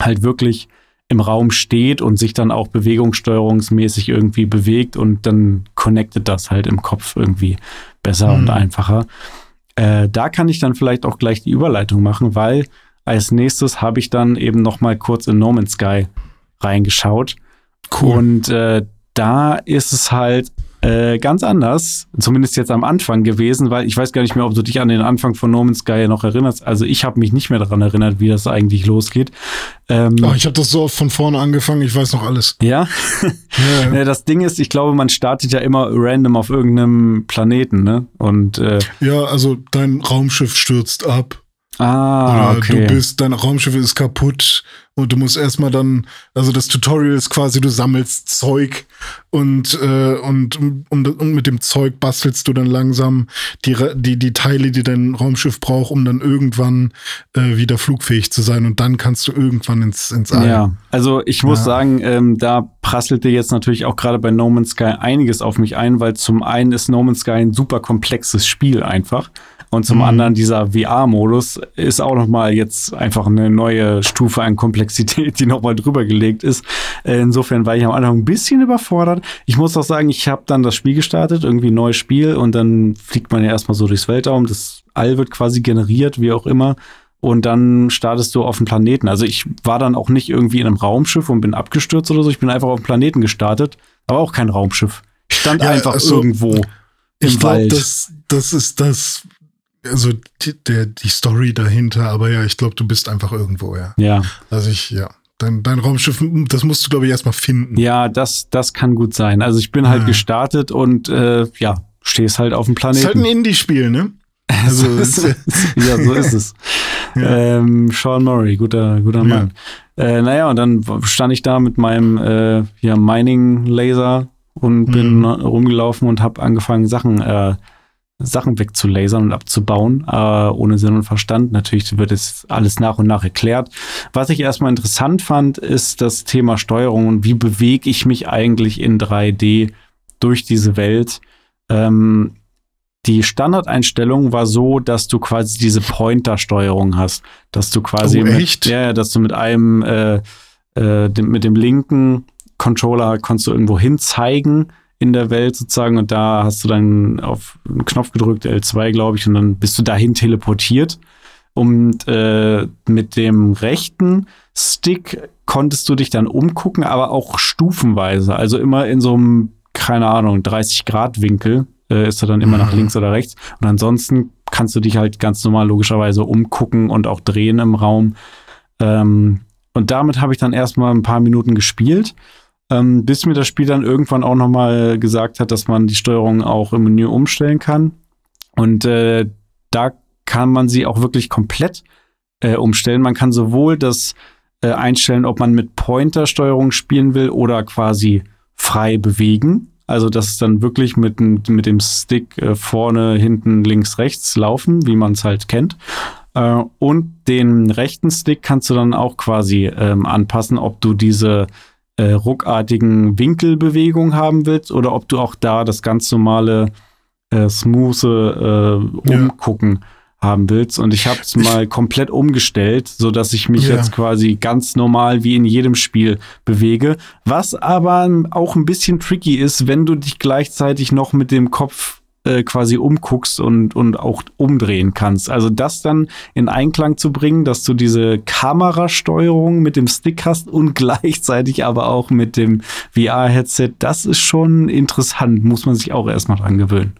halt wirklich im Raum steht und sich dann auch bewegungssteuerungsmäßig irgendwie bewegt und dann connectet das halt im Kopf irgendwie besser mhm. und einfacher. Äh, da kann ich dann vielleicht auch gleich die Überleitung machen, weil als nächstes habe ich dann eben noch mal kurz in No Man's Sky reingeschaut. Cool. Und äh, da ist es halt äh, ganz anders, zumindest jetzt am Anfang gewesen, weil ich weiß gar nicht mehr, ob du dich an den Anfang von No Man's Sky noch erinnerst. Also ich habe mich nicht mehr daran erinnert, wie das eigentlich losgeht. Ähm, oh, ich habe das so oft von vorne angefangen, ich weiß noch alles. Ja? [laughs] ja, ja. das Ding ist, ich glaube, man startet ja immer random auf irgendeinem Planeten, ne? Und äh, ja, also dein Raumschiff stürzt ab. Ah, okay. du bist, dein Raumschiff ist kaputt und du musst erstmal dann, also das Tutorial ist quasi, du sammelst Zeug und, äh, und, und, und mit dem Zeug bastelst du dann langsam die, die, die Teile, die dein Raumschiff braucht, um dann irgendwann äh, wieder flugfähig zu sein und dann kannst du irgendwann ins, ins All. Ja, also ich muss ja. sagen, ähm, da prasselte jetzt natürlich auch gerade bei No Man's Sky einiges auf mich ein, weil zum einen ist No Man's Sky ein super komplexes Spiel einfach. Und zum mhm. anderen dieser VR-Modus ist auch nochmal jetzt einfach eine neue Stufe an Komplexität, die nochmal drüber gelegt ist. Äh, insofern war ich am Anfang ein bisschen überfordert. Ich muss auch sagen, ich habe dann das Spiel gestartet, irgendwie ein neues Spiel und dann fliegt man ja erstmal so durchs Weltraum. Das All wird quasi generiert, wie auch immer. Und dann startest du auf dem Planeten. Also ich war dann auch nicht irgendwie in einem Raumschiff und bin abgestürzt oder so. Ich bin einfach auf dem Planeten gestartet, aber auch kein Raumschiff. Ich stand ja, einfach also, irgendwo. Im ich glaube, das, das ist das, also die, der, die Story dahinter, aber ja, ich glaube, du bist einfach irgendwo, ja. Ja. Also ich, ja. Dein, dein Raumschiff, das musst du, glaube ich, erstmal finden. Ja, das, das kann gut sein. Also ich bin halt ja. gestartet und äh, ja, stehst halt auf dem Planeten. Ist halt ein Indie-Spiel, ne? Also, [laughs] ja, so ist es. [laughs] Ja. Ähm, Sean Murray, guter, guter Mann. Ja. Äh, naja, und dann stand ich da mit meinem äh, ja, Mining-Laser und bin mhm. rumgelaufen und habe angefangen, Sachen äh, Sachen wegzulasern und abzubauen, äh, ohne Sinn und Verstand. Natürlich wird es alles nach und nach erklärt. Was ich erstmal interessant fand, ist das Thema Steuerung und wie bewege ich mich eigentlich in 3D durch diese Welt. Ähm, die Standardeinstellung war so, dass du quasi diese Pointer-Steuerung hast, dass du quasi oh, mit, ja, dass du mit einem äh, äh, dem, mit dem linken Controller konntest du irgendwo hin zeigen in der Welt sozusagen und da hast du dann auf einen Knopf gedrückt, L2 glaube ich, und dann bist du dahin teleportiert. Und äh, mit dem rechten Stick konntest du dich dann umgucken, aber auch stufenweise. Also immer in so einem, keine Ahnung, 30-Grad-Winkel äh, ist er dann immer nach mhm. links oder rechts. Und ansonsten kannst du dich halt ganz normal logischerweise umgucken und auch drehen im Raum. Ähm, und damit habe ich dann erstmal ein paar Minuten gespielt ähm, bis mir das Spiel dann irgendwann auch nochmal gesagt hat, dass man die Steuerung auch im Menü umstellen kann. Und äh, da kann man sie auch wirklich komplett äh, umstellen. Man kann sowohl das äh, einstellen, ob man mit Pointer-Steuerung spielen will oder quasi frei bewegen. Also das ist dann wirklich mit, mit dem Stick äh, vorne, hinten, links, rechts laufen, wie man es halt kennt. Äh, und den rechten Stick kannst du dann auch quasi ähm, anpassen, ob du diese äh, ruckartigen Winkelbewegung haben willst oder ob du auch da das ganz normale äh, smooth äh, Umgucken ja. haben willst. Und ich habe es mal komplett umgestellt, so dass ich mich ja. jetzt quasi ganz normal wie in jedem Spiel bewege. Was aber auch ein bisschen tricky ist, wenn du dich gleichzeitig noch mit dem Kopf äh, quasi umguckst und, und auch umdrehen kannst. Also das dann in Einklang zu bringen, dass du diese Kamerasteuerung mit dem Stick hast und [laughs] gleichzeitig aber auch mit dem VR-Headset, das ist schon interessant, muss man sich auch erstmal dran gewöhnen.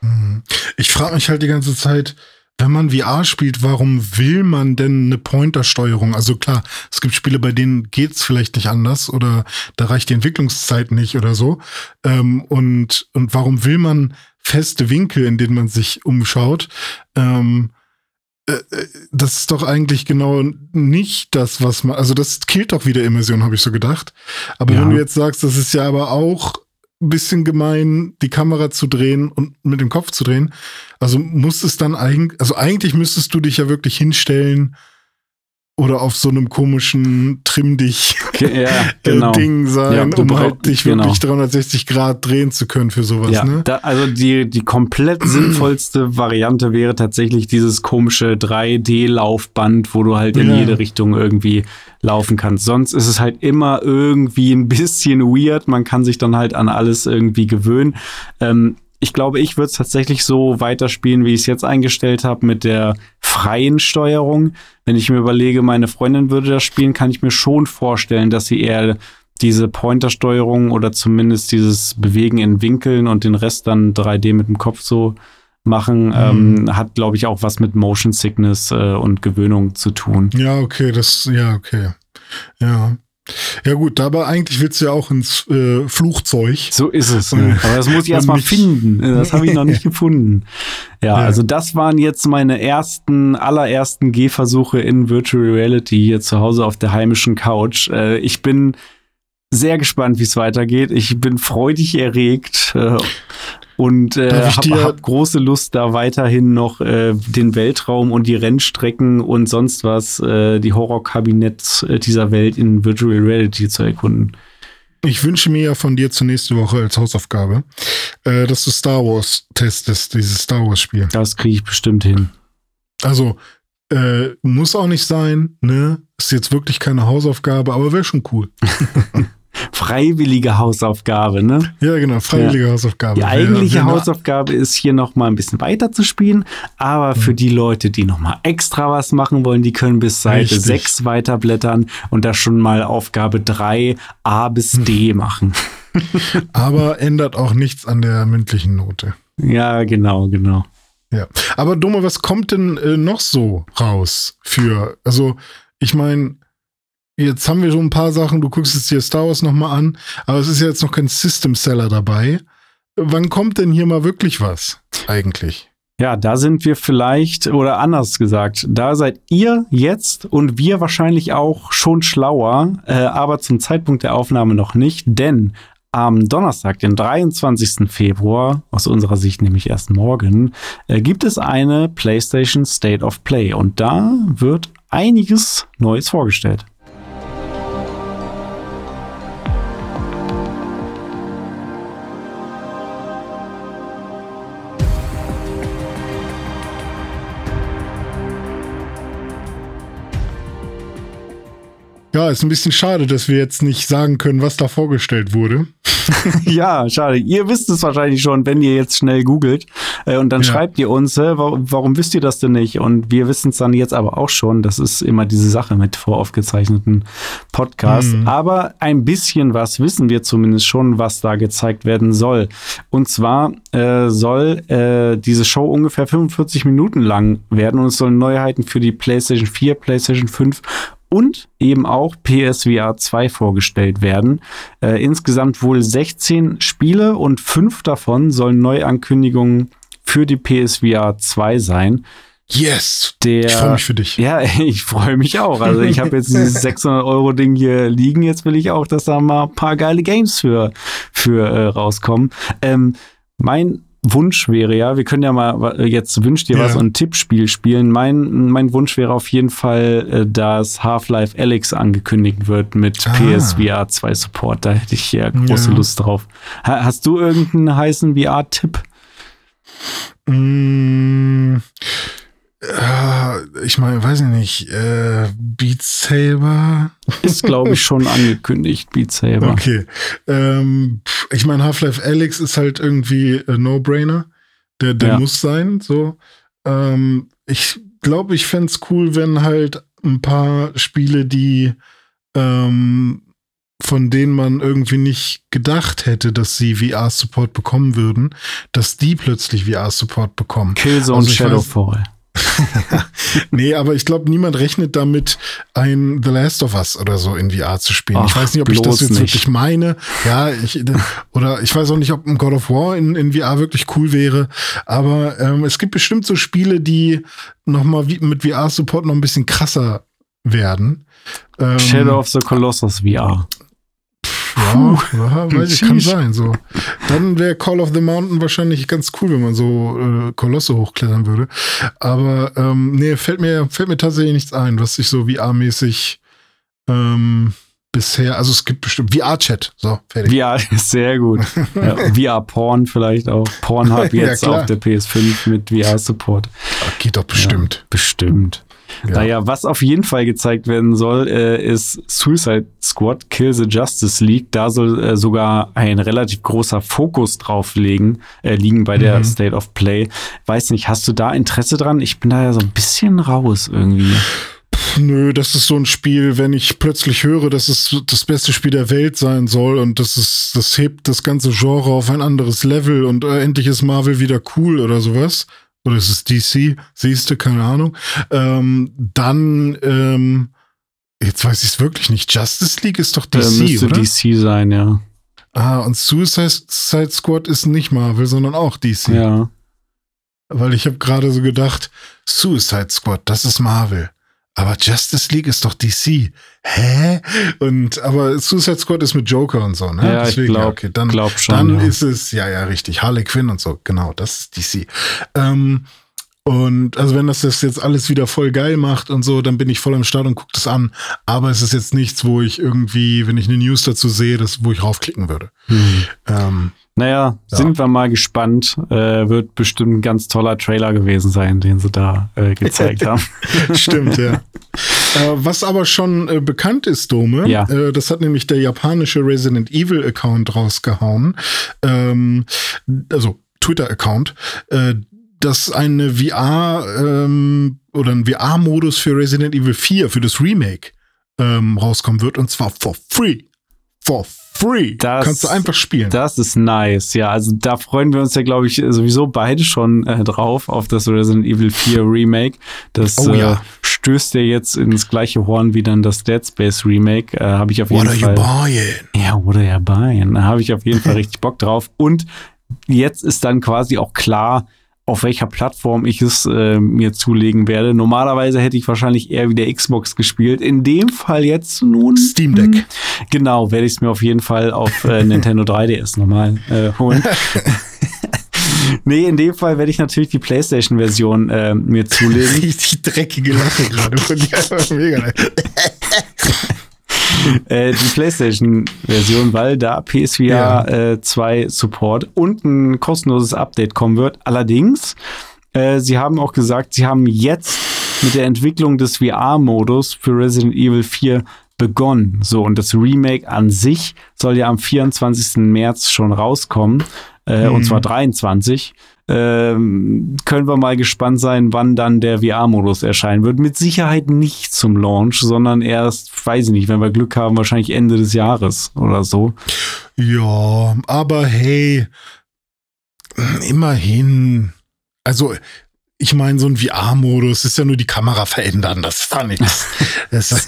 Mhm. Ich frage mich halt die ganze Zeit, wenn man VR spielt, warum will man denn eine Pointer-Steuerung? Also klar, es gibt Spiele, bei denen geht's vielleicht nicht anders oder da reicht die Entwicklungszeit nicht oder so. Ähm, und, und warum will man feste Winkel, in denen man sich umschaut. Ähm, äh, äh, das ist doch eigentlich genau nicht das, was man, also das killt doch wieder Immersion, habe ich so gedacht. Aber ja. wenn du jetzt sagst, das ist ja aber auch ein bisschen gemein, die Kamera zu drehen und mit dem Kopf zu drehen. Also muss es dann eigentlich, also eigentlich müsstest du dich ja wirklich hinstellen oder auf so einem komischen Trimm dich ja, [laughs] äh, genau. Ding sein, Ja, um halt dich genau. wirklich 360 Grad drehen zu können für sowas, Ja, ne? da, also die, die komplett [clears throat] sinnvollste Variante wäre tatsächlich dieses komische 3D-Laufband, wo du halt in Ja. jede Richtung irgendwie laufen kannst. Sonst ist es halt immer irgendwie ein bisschen weird. Man kann sich dann halt an alles irgendwie gewöhnen. Ähm, ich glaube, ich würde es tatsächlich so weiterspielen, wie ich es jetzt eingestellt habe, mit der freien Steuerung. Wenn ich mir überlege, meine Freundin würde das spielen, kann ich mir schon vorstellen, dass sie eher diese Pointer-Steuerung oder zumindest dieses Bewegen in Winkeln und den Rest dann 3D mit dem Kopf so machen, ähm, hat, glaube ich, auch was mit Motion Sickness äh, und Gewöhnung zu tun. Ja, okay, das, ja, okay. Ja. Ja, gut, aber eigentlich willst du ja auch ins äh, Flugzeug. So ist es. Ne? Aber das muss ich Und erst mal nicht- finden. Das habe ich noch nicht [laughs] gefunden. Ja, Ja. also das waren jetzt meine ersten, allerersten Gehversuche in Virtual Reality hier zu Hause auf der heimischen Couch. Äh, ich bin sehr gespannt, wie es weitergeht. Ich bin freudig erregt äh, und äh, habe hab große Lust, da weiterhin noch äh, den Weltraum und die Rennstrecken und sonst was, äh, die Horrorkabinetts äh, dieser Welt in Virtual Reality zu erkunden. Ich wünsche mir ja von dir zur nächste Woche als Hausaufgabe, äh, dass du Star Wars testest, dieses Star Wars Spiel. Das kriege ich bestimmt hin. Also, äh, muss auch nicht sein, ne? Ist jetzt wirklich keine Hausaufgabe, aber wäre schon cool. [laughs] Freiwillige Hausaufgabe, ne? Ja, genau, freiwillige Hausaufgabe. Die eigentliche wär eine- Hausaufgabe ist hier noch mal ein bisschen weiter zu spielen, aber Mhm. für die Leute, die noch mal extra was machen wollen, die können bis Seite Richtig. 6 weiterblättern und da schon mal Aufgabe 3 A bis D Mhm. machen. [laughs] Aber ändert auch nichts an der mündlichen Note. Ja, genau, genau. Ja. Aber Dumme, was kommt denn äh, noch so raus für, also, ich meine, jetzt haben wir so ein paar Sachen, du guckst jetzt dir Star Wars nochmal an, aber es ist ja jetzt noch kein System Seller dabei. Wann kommt denn hier mal wirklich was? Eigentlich. Ja, da sind wir vielleicht, oder anders gesagt, da seid ihr jetzt und wir wahrscheinlich auch schon schlauer, äh, aber zum Zeitpunkt der Aufnahme noch nicht, denn am Donnerstag, den 23. Februar, aus unserer Sicht nämlich erst morgen, äh, gibt es eine PlayStation State of Play und da wird einiges Neues vorgestellt. Ja, ist ein bisschen schade, dass wir jetzt nicht sagen können, was da vorgestellt wurde. [laughs] ja, schade. Ihr wisst es wahrscheinlich schon, wenn ihr jetzt schnell googelt. Äh, und dann Ja. schreibt ihr uns, äh, warum, warum wisst ihr das denn nicht? Und wir wissen es dann jetzt aber auch schon. Das ist immer diese Sache mit voraufgezeichneten Podcasts. Mhm. Aber ein bisschen was wissen wir zumindest schon, was da gezeigt werden soll. Und zwar äh, soll äh, diese Show ungefähr 45 Minuten lang werden und es sollen Neuheiten für die PlayStation 4, PlayStation 5 und eben auch PSVR 2 vorgestellt werden. Äh, insgesamt wohl 16 Spiele und fünf davon sollen Neuankündigungen für die PSVR 2 sein. Yes! Der, Ich freue mich für dich. Ja, [laughs] ich freue mich auch. Also ich habe jetzt dieses 600 Euro Ding hier liegen. Jetzt will ich auch, dass da mal ein paar geile Games für, für äh, rauskommen. Ähm, mein Wunsch wäre ja, wir können ja mal wa- jetzt wünscht dir Ja. was und ein Tippspiel spielen. Mein, mein Wunsch wäre auf jeden Fall, äh, dass Half-Life Alyx angekündigt wird mit Ah. PSVR 2 Support. Da hätte ich ja große Ja. Lust drauf. Ha hast du irgendeinen heißen VR-Tipp? Mm, äh, ich meine, weiß ich nicht, äh, Beat Saber. Ist, glaube ich, schon [laughs] angekündigt, Beat Saber. Okay. Ähm, ich meine, Half-Life Alyx ist halt irgendwie ein No-Brainer. Der, der Ja. muss sein, so. Ähm, ich glaube, ich fänd's cool, wenn halt ein paar Spiele, die ähm, von denen man irgendwie nicht gedacht hätte, dass sie VR-Support bekommen würden, dass die plötzlich VR-Support bekommen. Killzone Also ich weiß- Shadowfall. [laughs] Nee, aber ich glaube, niemand rechnet damit, ein The Last of Us oder so in VR zu spielen. ich Ach, weiß nicht, ob ich das jetzt nicht. wirklich meine. Ja, ich, oder ich weiß auch nicht, ob ein God of War in, in VR wirklich cool wäre. Aber ähm, es gibt bestimmt so Spiele, die nochmal mit VR-Support noch ein bisschen krasser werden. Ähm, Shadow of the Colossus VR. Ja, ja weiß ich, kann sein. So. Dann wäre Call of the Mountain wahrscheinlich ganz cool, wenn man so äh, Kolosse hochklettern würde. Aber ähm, nee, fällt mir, fällt mir tatsächlich nichts ein, was sich so VR-mäßig ähm, bisher, also es gibt bestimmt VR-Chat. So, fertig. VR ist sehr gut. ja, VR-Porn vielleicht auch. Pornhub [laughs] jetzt ja, auf der PS5 mit VR-Support. Geht doch bestimmt. Ja, bestimmt. Ja. Naja, was auf jeden Fall gezeigt werden soll, äh, ist Suicide Squad Kill the Justice League. Da soll äh, sogar ein relativ großer Fokus drauf liegen, äh, liegen bei der mhm. State of Play. Weiß nicht, hast du da Interesse dran? Ich bin da ja so ein bisschen raus irgendwie. Nö, das ist so ein Spiel, wenn ich plötzlich höre, dass es das beste Spiel der Welt sein soll und das ist, das hebt das ganze Genre auf ein anderes Level und äh, endlich ist Marvel wieder cool oder sowas oder ist es DC, siehst du, keine Ahnung, ähm, dann, ähm, jetzt weiß ich es wirklich nicht, Justice League ist doch DC, äh, müsste oder? DC sein, ja. Ah, und Suicide Squad ist nicht Marvel, sondern auch DC. Ja. Weil ich habe gerade so gedacht, Suicide Squad, das ist Marvel aber Justice League ist doch DC. Hä? Und aber Suicide Squad ist mit Joker und so, ne? Ja, Deswegen, ich glaub, okay, dann, glaub schon, dann ja. ist es, ja, ja, richtig, Harley Quinn und so, genau, das ist DC. Ähm, und also wenn das das jetzt alles wieder voll geil macht und so, dann bin ich voll am Start und gucke das an. Aber es ist jetzt nichts, wo ich irgendwie, wenn ich eine News dazu sehe, das, wo ich raufklicken würde. Hm. Ähm, naja, ja. sind wir mal gespannt. Äh, wird bestimmt ein ganz toller Trailer gewesen sein, den sie da äh, gezeigt [laughs] haben. Stimmt, ja. [laughs] äh, was aber schon äh, bekannt ist, Dome, ja. Äh, das hat nämlich der japanische Resident Evil Account rausgehauen. Ähm, also Twitter-Account, äh, dass eine VR ähm, oder ein VR-Modus für Resident Evil 4, für das Remake, ähm, rauskommen wird und zwar for free. For free. Das, Kannst du einfach spielen. Das ist nice. Ja, also da freuen wir uns ja, glaube ich, sowieso beide schon äh, drauf auf das Resident Evil 4 Remake. Das oh, ja. äh, stößt ja jetzt ins gleiche Horn wie dann das Dead Space Remake. Äh, Habe ich auf jeden what Fall. What are you buying? Ja, what are you buying? Da habe ich auf jeden Fall [laughs] richtig Bock drauf. Und jetzt ist dann quasi auch klar, auf welcher Plattform ich es äh, mir zulegen werde. Normalerweise hätte ich wahrscheinlich eher wie der Xbox gespielt. In dem Fall jetzt nun. Steam Deck. Hm, genau, werde ich es mir auf jeden Fall auf äh, [laughs] Nintendo 3DS nochmal äh, holen. [laughs] nee, in dem Fall werde ich natürlich die PlayStation-Version äh, mir zulegen. [laughs] Richtig dreckige Lache gerade. Mega. Äh, die PlayStation-Version, weil da PSVR ja. äh, 2 Support und ein kostenloses Update kommen wird. Allerdings, äh, sie haben auch gesagt, sie haben jetzt mit der Entwicklung des VR-Modus für Resident Evil 4 begonnen. So, und das Remake an sich soll ja am 24. März schon rauskommen, äh, mhm. und zwar 23 ähm, können wir mal gespannt sein, wann dann der VR-Modus erscheinen wird. Mit Sicherheit nicht zum Launch, sondern erst, weiß ich nicht, wenn wir Glück haben, wahrscheinlich Ende des Jahres oder so. Ja, aber hey, immerhin. Also, ich meine, so ein VR-Modus ist ja nur die Kamera verändern, das ist da nichts. [laughs] Das, das,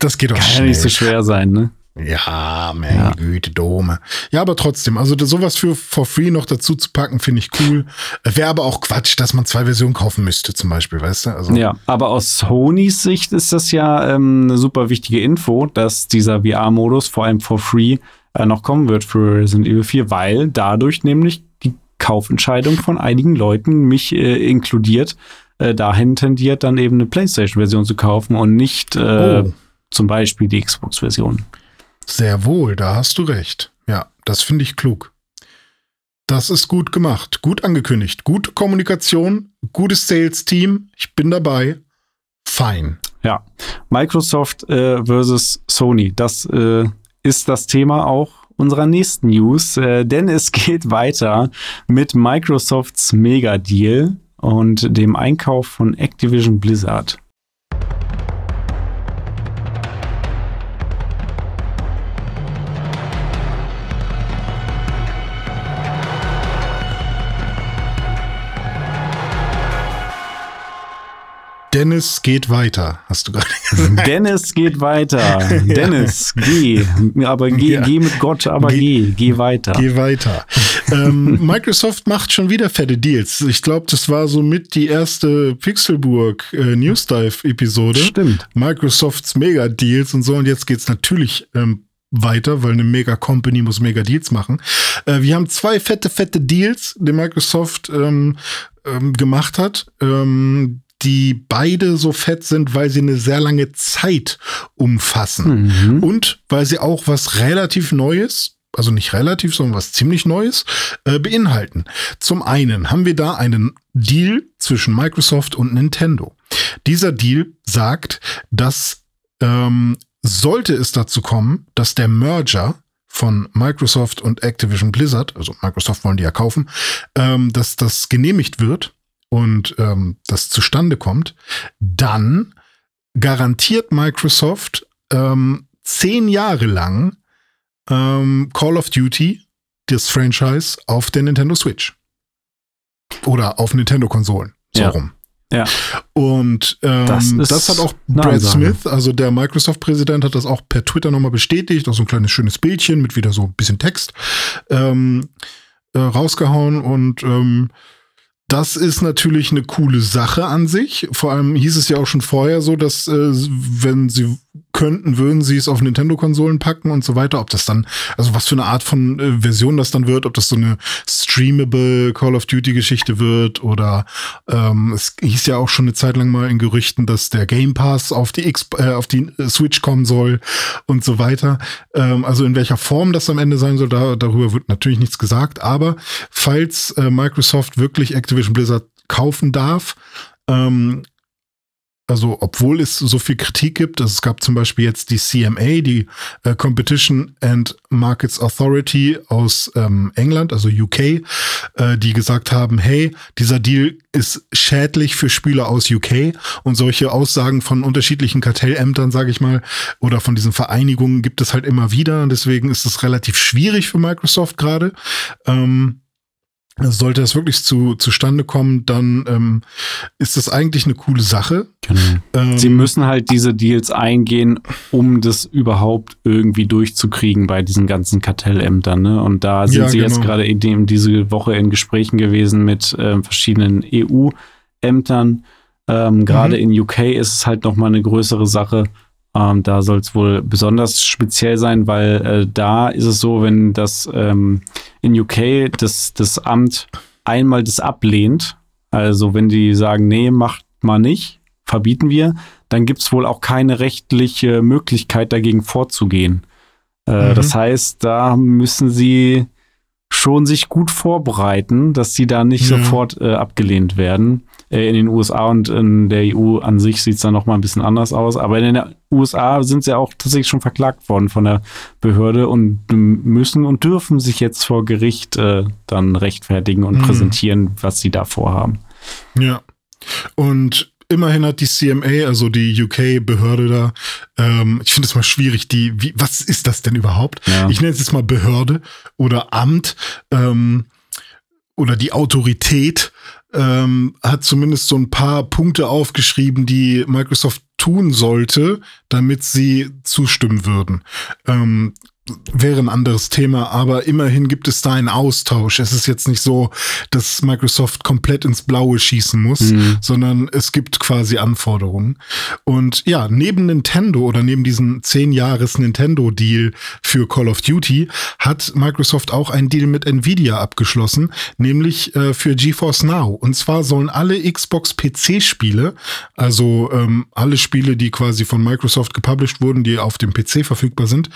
das geht doch Kann schnell. ja nicht so schwer sein, ne? Ja, meine ja. Güte, Dome. Ja, aber trotzdem, also sowas für for free noch dazu zu packen, finde ich cool. Wäre aber auch Quatsch, dass man zwei Versionen kaufen müsste, zum Beispiel, weißt du? Also ja, aber aus Sonys Sicht ist das ja ähm, eine super wichtige Info, dass dieser VR-Modus vor allem for free äh, noch kommen wird für Resident Evil 4, weil dadurch nämlich die Kaufentscheidung von einigen Leuten, mich äh, inkludiert, äh, dahin tendiert, dann eben eine PlayStation-Version zu kaufen und nicht äh, oh. zum Beispiel die Xbox-Version. Sehr wohl, da hast du recht. Ja, das finde ich klug. Das ist gut gemacht, gut angekündigt, gute Kommunikation, gutes Sales-Team. Ich bin dabei. Fein. Ja, Microsoft äh, versus Sony, das äh, ist das Thema auch unserer nächsten News, äh, denn es geht weiter mit Microsofts Mega-Deal und dem Einkauf von Activision Blizzard. Dennis geht weiter, hast du gerade [laughs] gesagt. Dennis geht weiter. [laughs] Dennis, geh. Aber geh, ja. geh mit Gott, aber geh, geh, geh weiter. Geh weiter. ähm, [laughs] Microsoft macht schon wieder fette Deals. Ich glaube, das war so mit die erste Pixelburg äh, News Dive Episode. Stimmt. Microsofts Mega Deals und so. Und jetzt geht's natürlich ähm, weiter, weil eine Mega Company muss Mega Deals machen. Äh, wir haben zwei fette, fette Deals, die Microsoft ähm, ähm, gemacht hat. Ähm, die beide so fett sind, weil sie eine sehr lange Zeit umfassen mhm. und weil sie auch was relativ Neues, also nicht relativ, sondern was ziemlich Neues äh, beinhalten. Zum einen haben wir da einen Deal zwischen Microsoft und Nintendo. Dieser Deal sagt, dass ähm, sollte es dazu kommen, dass der Merger von Microsoft und Activision Blizzard, also Microsoft wollen die ja kaufen, ähm, dass das genehmigt wird und ähm, das zustande kommt, dann garantiert Microsoft ähm, zehn Jahre lang ähm, Call of Duty, das Franchise, auf der Nintendo Switch. Oder auf Nintendo-Konsolen. So ja. rum. Ja. Und ähm, das, das, hat auch Brad Smith, also der Microsoft-Präsident, hat das auch per Twitter nochmal bestätigt, auch so ein kleines schönes Bildchen mit wieder so ein bisschen Text ähm, äh, rausgehauen und ähm, das ist natürlich eine coole Sache an sich. Vor allem hieß es ja auch schon vorher so, dass äh, wenn sie könnten, würden sie es auf Nintendo-Konsolen packen und so weiter. Ob das dann, also was für eine Art von äh, Version das dann wird, ob das so eine streamable Call of Duty-Geschichte wird oder ähm, es hieß ja auch schon eine Zeit lang mal in Gerüchten, dass der Game Pass auf die X äh, auf die äh, Switch kommen soll und so weiter. Ähm, also in welcher Form das am Ende sein soll, da, darüber wird natürlich nichts gesagt. Aber falls äh, Microsoft wirklich Activision Blizzard kaufen darf, ähm, also obwohl es so viel Kritik gibt, also es gab zum Beispiel jetzt die CMA, die äh, Competition and Markets Authority aus ähm, England, also UK, äh, die gesagt haben, hey, dieser Deal ist schädlich für Spieler aus UK und solche Aussagen von unterschiedlichen Kartellämtern, sage ich mal, oder von diesen Vereinigungen gibt es halt immer wieder und deswegen ist es relativ schwierig für Microsoft gerade. Ähm, sollte das wirklich zu, zustande kommen, dann ähm, ist das eigentlich eine coole Sache. Genau. Ähm, Sie müssen halt diese Deals eingehen, um das überhaupt irgendwie durchzukriegen bei diesen ganzen Kartellämtern. Ne? Und da sind ja, Sie genau. jetzt gerade in diese Woche in Gesprächen gewesen mit äh, verschiedenen EU-Ämtern. Ähm, gerade mhm. in UK ist es halt nochmal eine größere Sache. Ähm, da soll es wohl besonders speziell sein, weil äh, da ist es so, wenn das ähm, in UK das, das Amt einmal das ablehnt, also wenn die sagen, nee, macht mal nicht, verbieten wir, dann gibt es wohl auch keine rechtliche Möglichkeit dagegen vorzugehen. Äh, mhm. Das heißt, da müssen sie schon sich gut vorbereiten, dass sie da nicht ja. sofort äh, abgelehnt werden. Äh, in den USA und in der EU an sich sieht es dann nochmal ein bisschen anders aus. Aber in den USA sind sie auch tatsächlich schon verklagt worden von der Behörde und müssen und dürfen sich jetzt vor Gericht äh, dann rechtfertigen und mhm. präsentieren, was sie da vorhaben. Ja. Und immerhin hat die CMA, also die UK-Behörde da, ähm, ich finde es mal schwierig, die, wie, was ist das denn überhaupt? Ja. Ich nenne es jetzt mal Behörde oder Amt ähm, oder die Autorität ähm, hat zumindest so ein paar Punkte aufgeschrieben, die Microsoft tun sollte, damit sie zustimmen würden. Ähm, wäre ein anderes Thema, aber immerhin gibt es da einen Austausch. Es ist jetzt nicht so, dass Microsoft komplett ins Blaue schießen muss, mhm. sondern es gibt quasi Anforderungen. Und ja, neben Nintendo oder neben diesem 10 Jahres Nintendo Deal für Call of Duty hat Microsoft auch einen Deal mit Nvidia abgeschlossen, nämlich äh, für GeForce Now. Und zwar sollen alle Xbox PC Spiele, also ähm, alle Spiele, die quasi von Microsoft gepublished wurden, die auf dem PC verfügbar sind,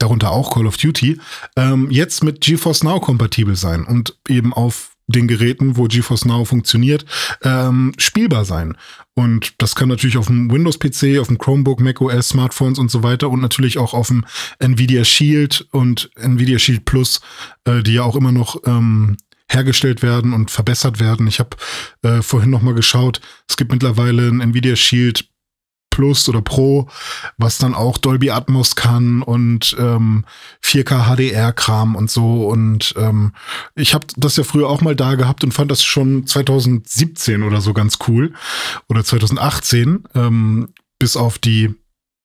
darunter auch Call of Duty, ähm, jetzt mit GeForce Now kompatibel sein und eben auf den Geräten, wo GeForce Now funktioniert, ähm, spielbar sein. Und das kann natürlich auf dem Windows-PC, auf dem Chromebook, macOS, Smartphones und so weiter und natürlich auch auf dem Nvidia Shield und Nvidia Shield Plus, äh, die ja auch immer noch ähm, hergestellt werden und verbessert werden. Ich habe äh, vorhin noch mal geschaut, es gibt mittlerweile ein Nvidia Shield Plus oder Pro, was dann auch Dolby Atmos kann und ähm, 4K HDR-Kram und so. Und ähm, ich habe das ja früher auch mal da gehabt und fand das schon 2017 oder so ganz cool. Oder 2018, ähm, bis auf die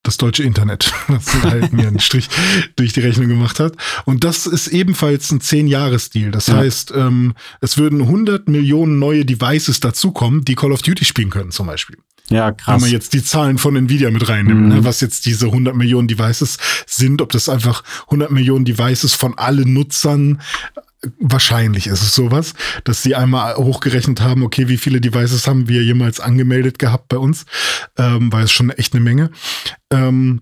das deutsche Internet, [laughs] das halt mir einen Strich [laughs] durch die Rechnung gemacht hat. Und das ist ebenfalls ein 10-Jahres-Deal. Das ja. heißt, ähm, es würden 100 Millionen neue Devices dazukommen, die Call of Duty spielen können zum Beispiel. Ja, krass. Wenn man jetzt die Zahlen von Nvidia mit reinnimmt, ne, mhm. was jetzt diese 100 Millionen Devices sind, ob das einfach 100 Millionen Devices von allen Nutzern wahrscheinlich ist es sowas, dass sie einmal hochgerechnet haben, okay, wie viele Devices haben wir jemals angemeldet gehabt bei uns, ähm, weil es schon echt eine Menge. Ähm,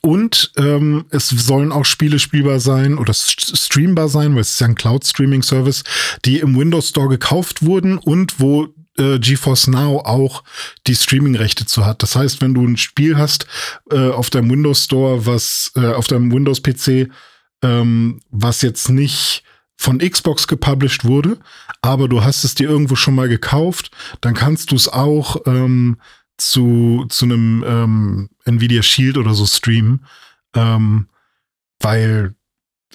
und ähm, es sollen auch Spiele spielbar sein oder streambar sein, weil es ist ja ein Cloud-Streaming-Service, die im Windows Store gekauft wurden und wo äh, GeForce Now auch die Streaming-Rechte zu hat. Das heißt, wenn du ein Spiel hast äh, auf deinem Windows Store, was äh, auf deinem Windows-PC, ähm, was jetzt nicht von Xbox gepublished wurde, aber du hast es dir irgendwo schon mal gekauft, dann kannst du es auch ähm, zu, zu einem ähm, Nvidia Shield oder so streamen, ähm, weil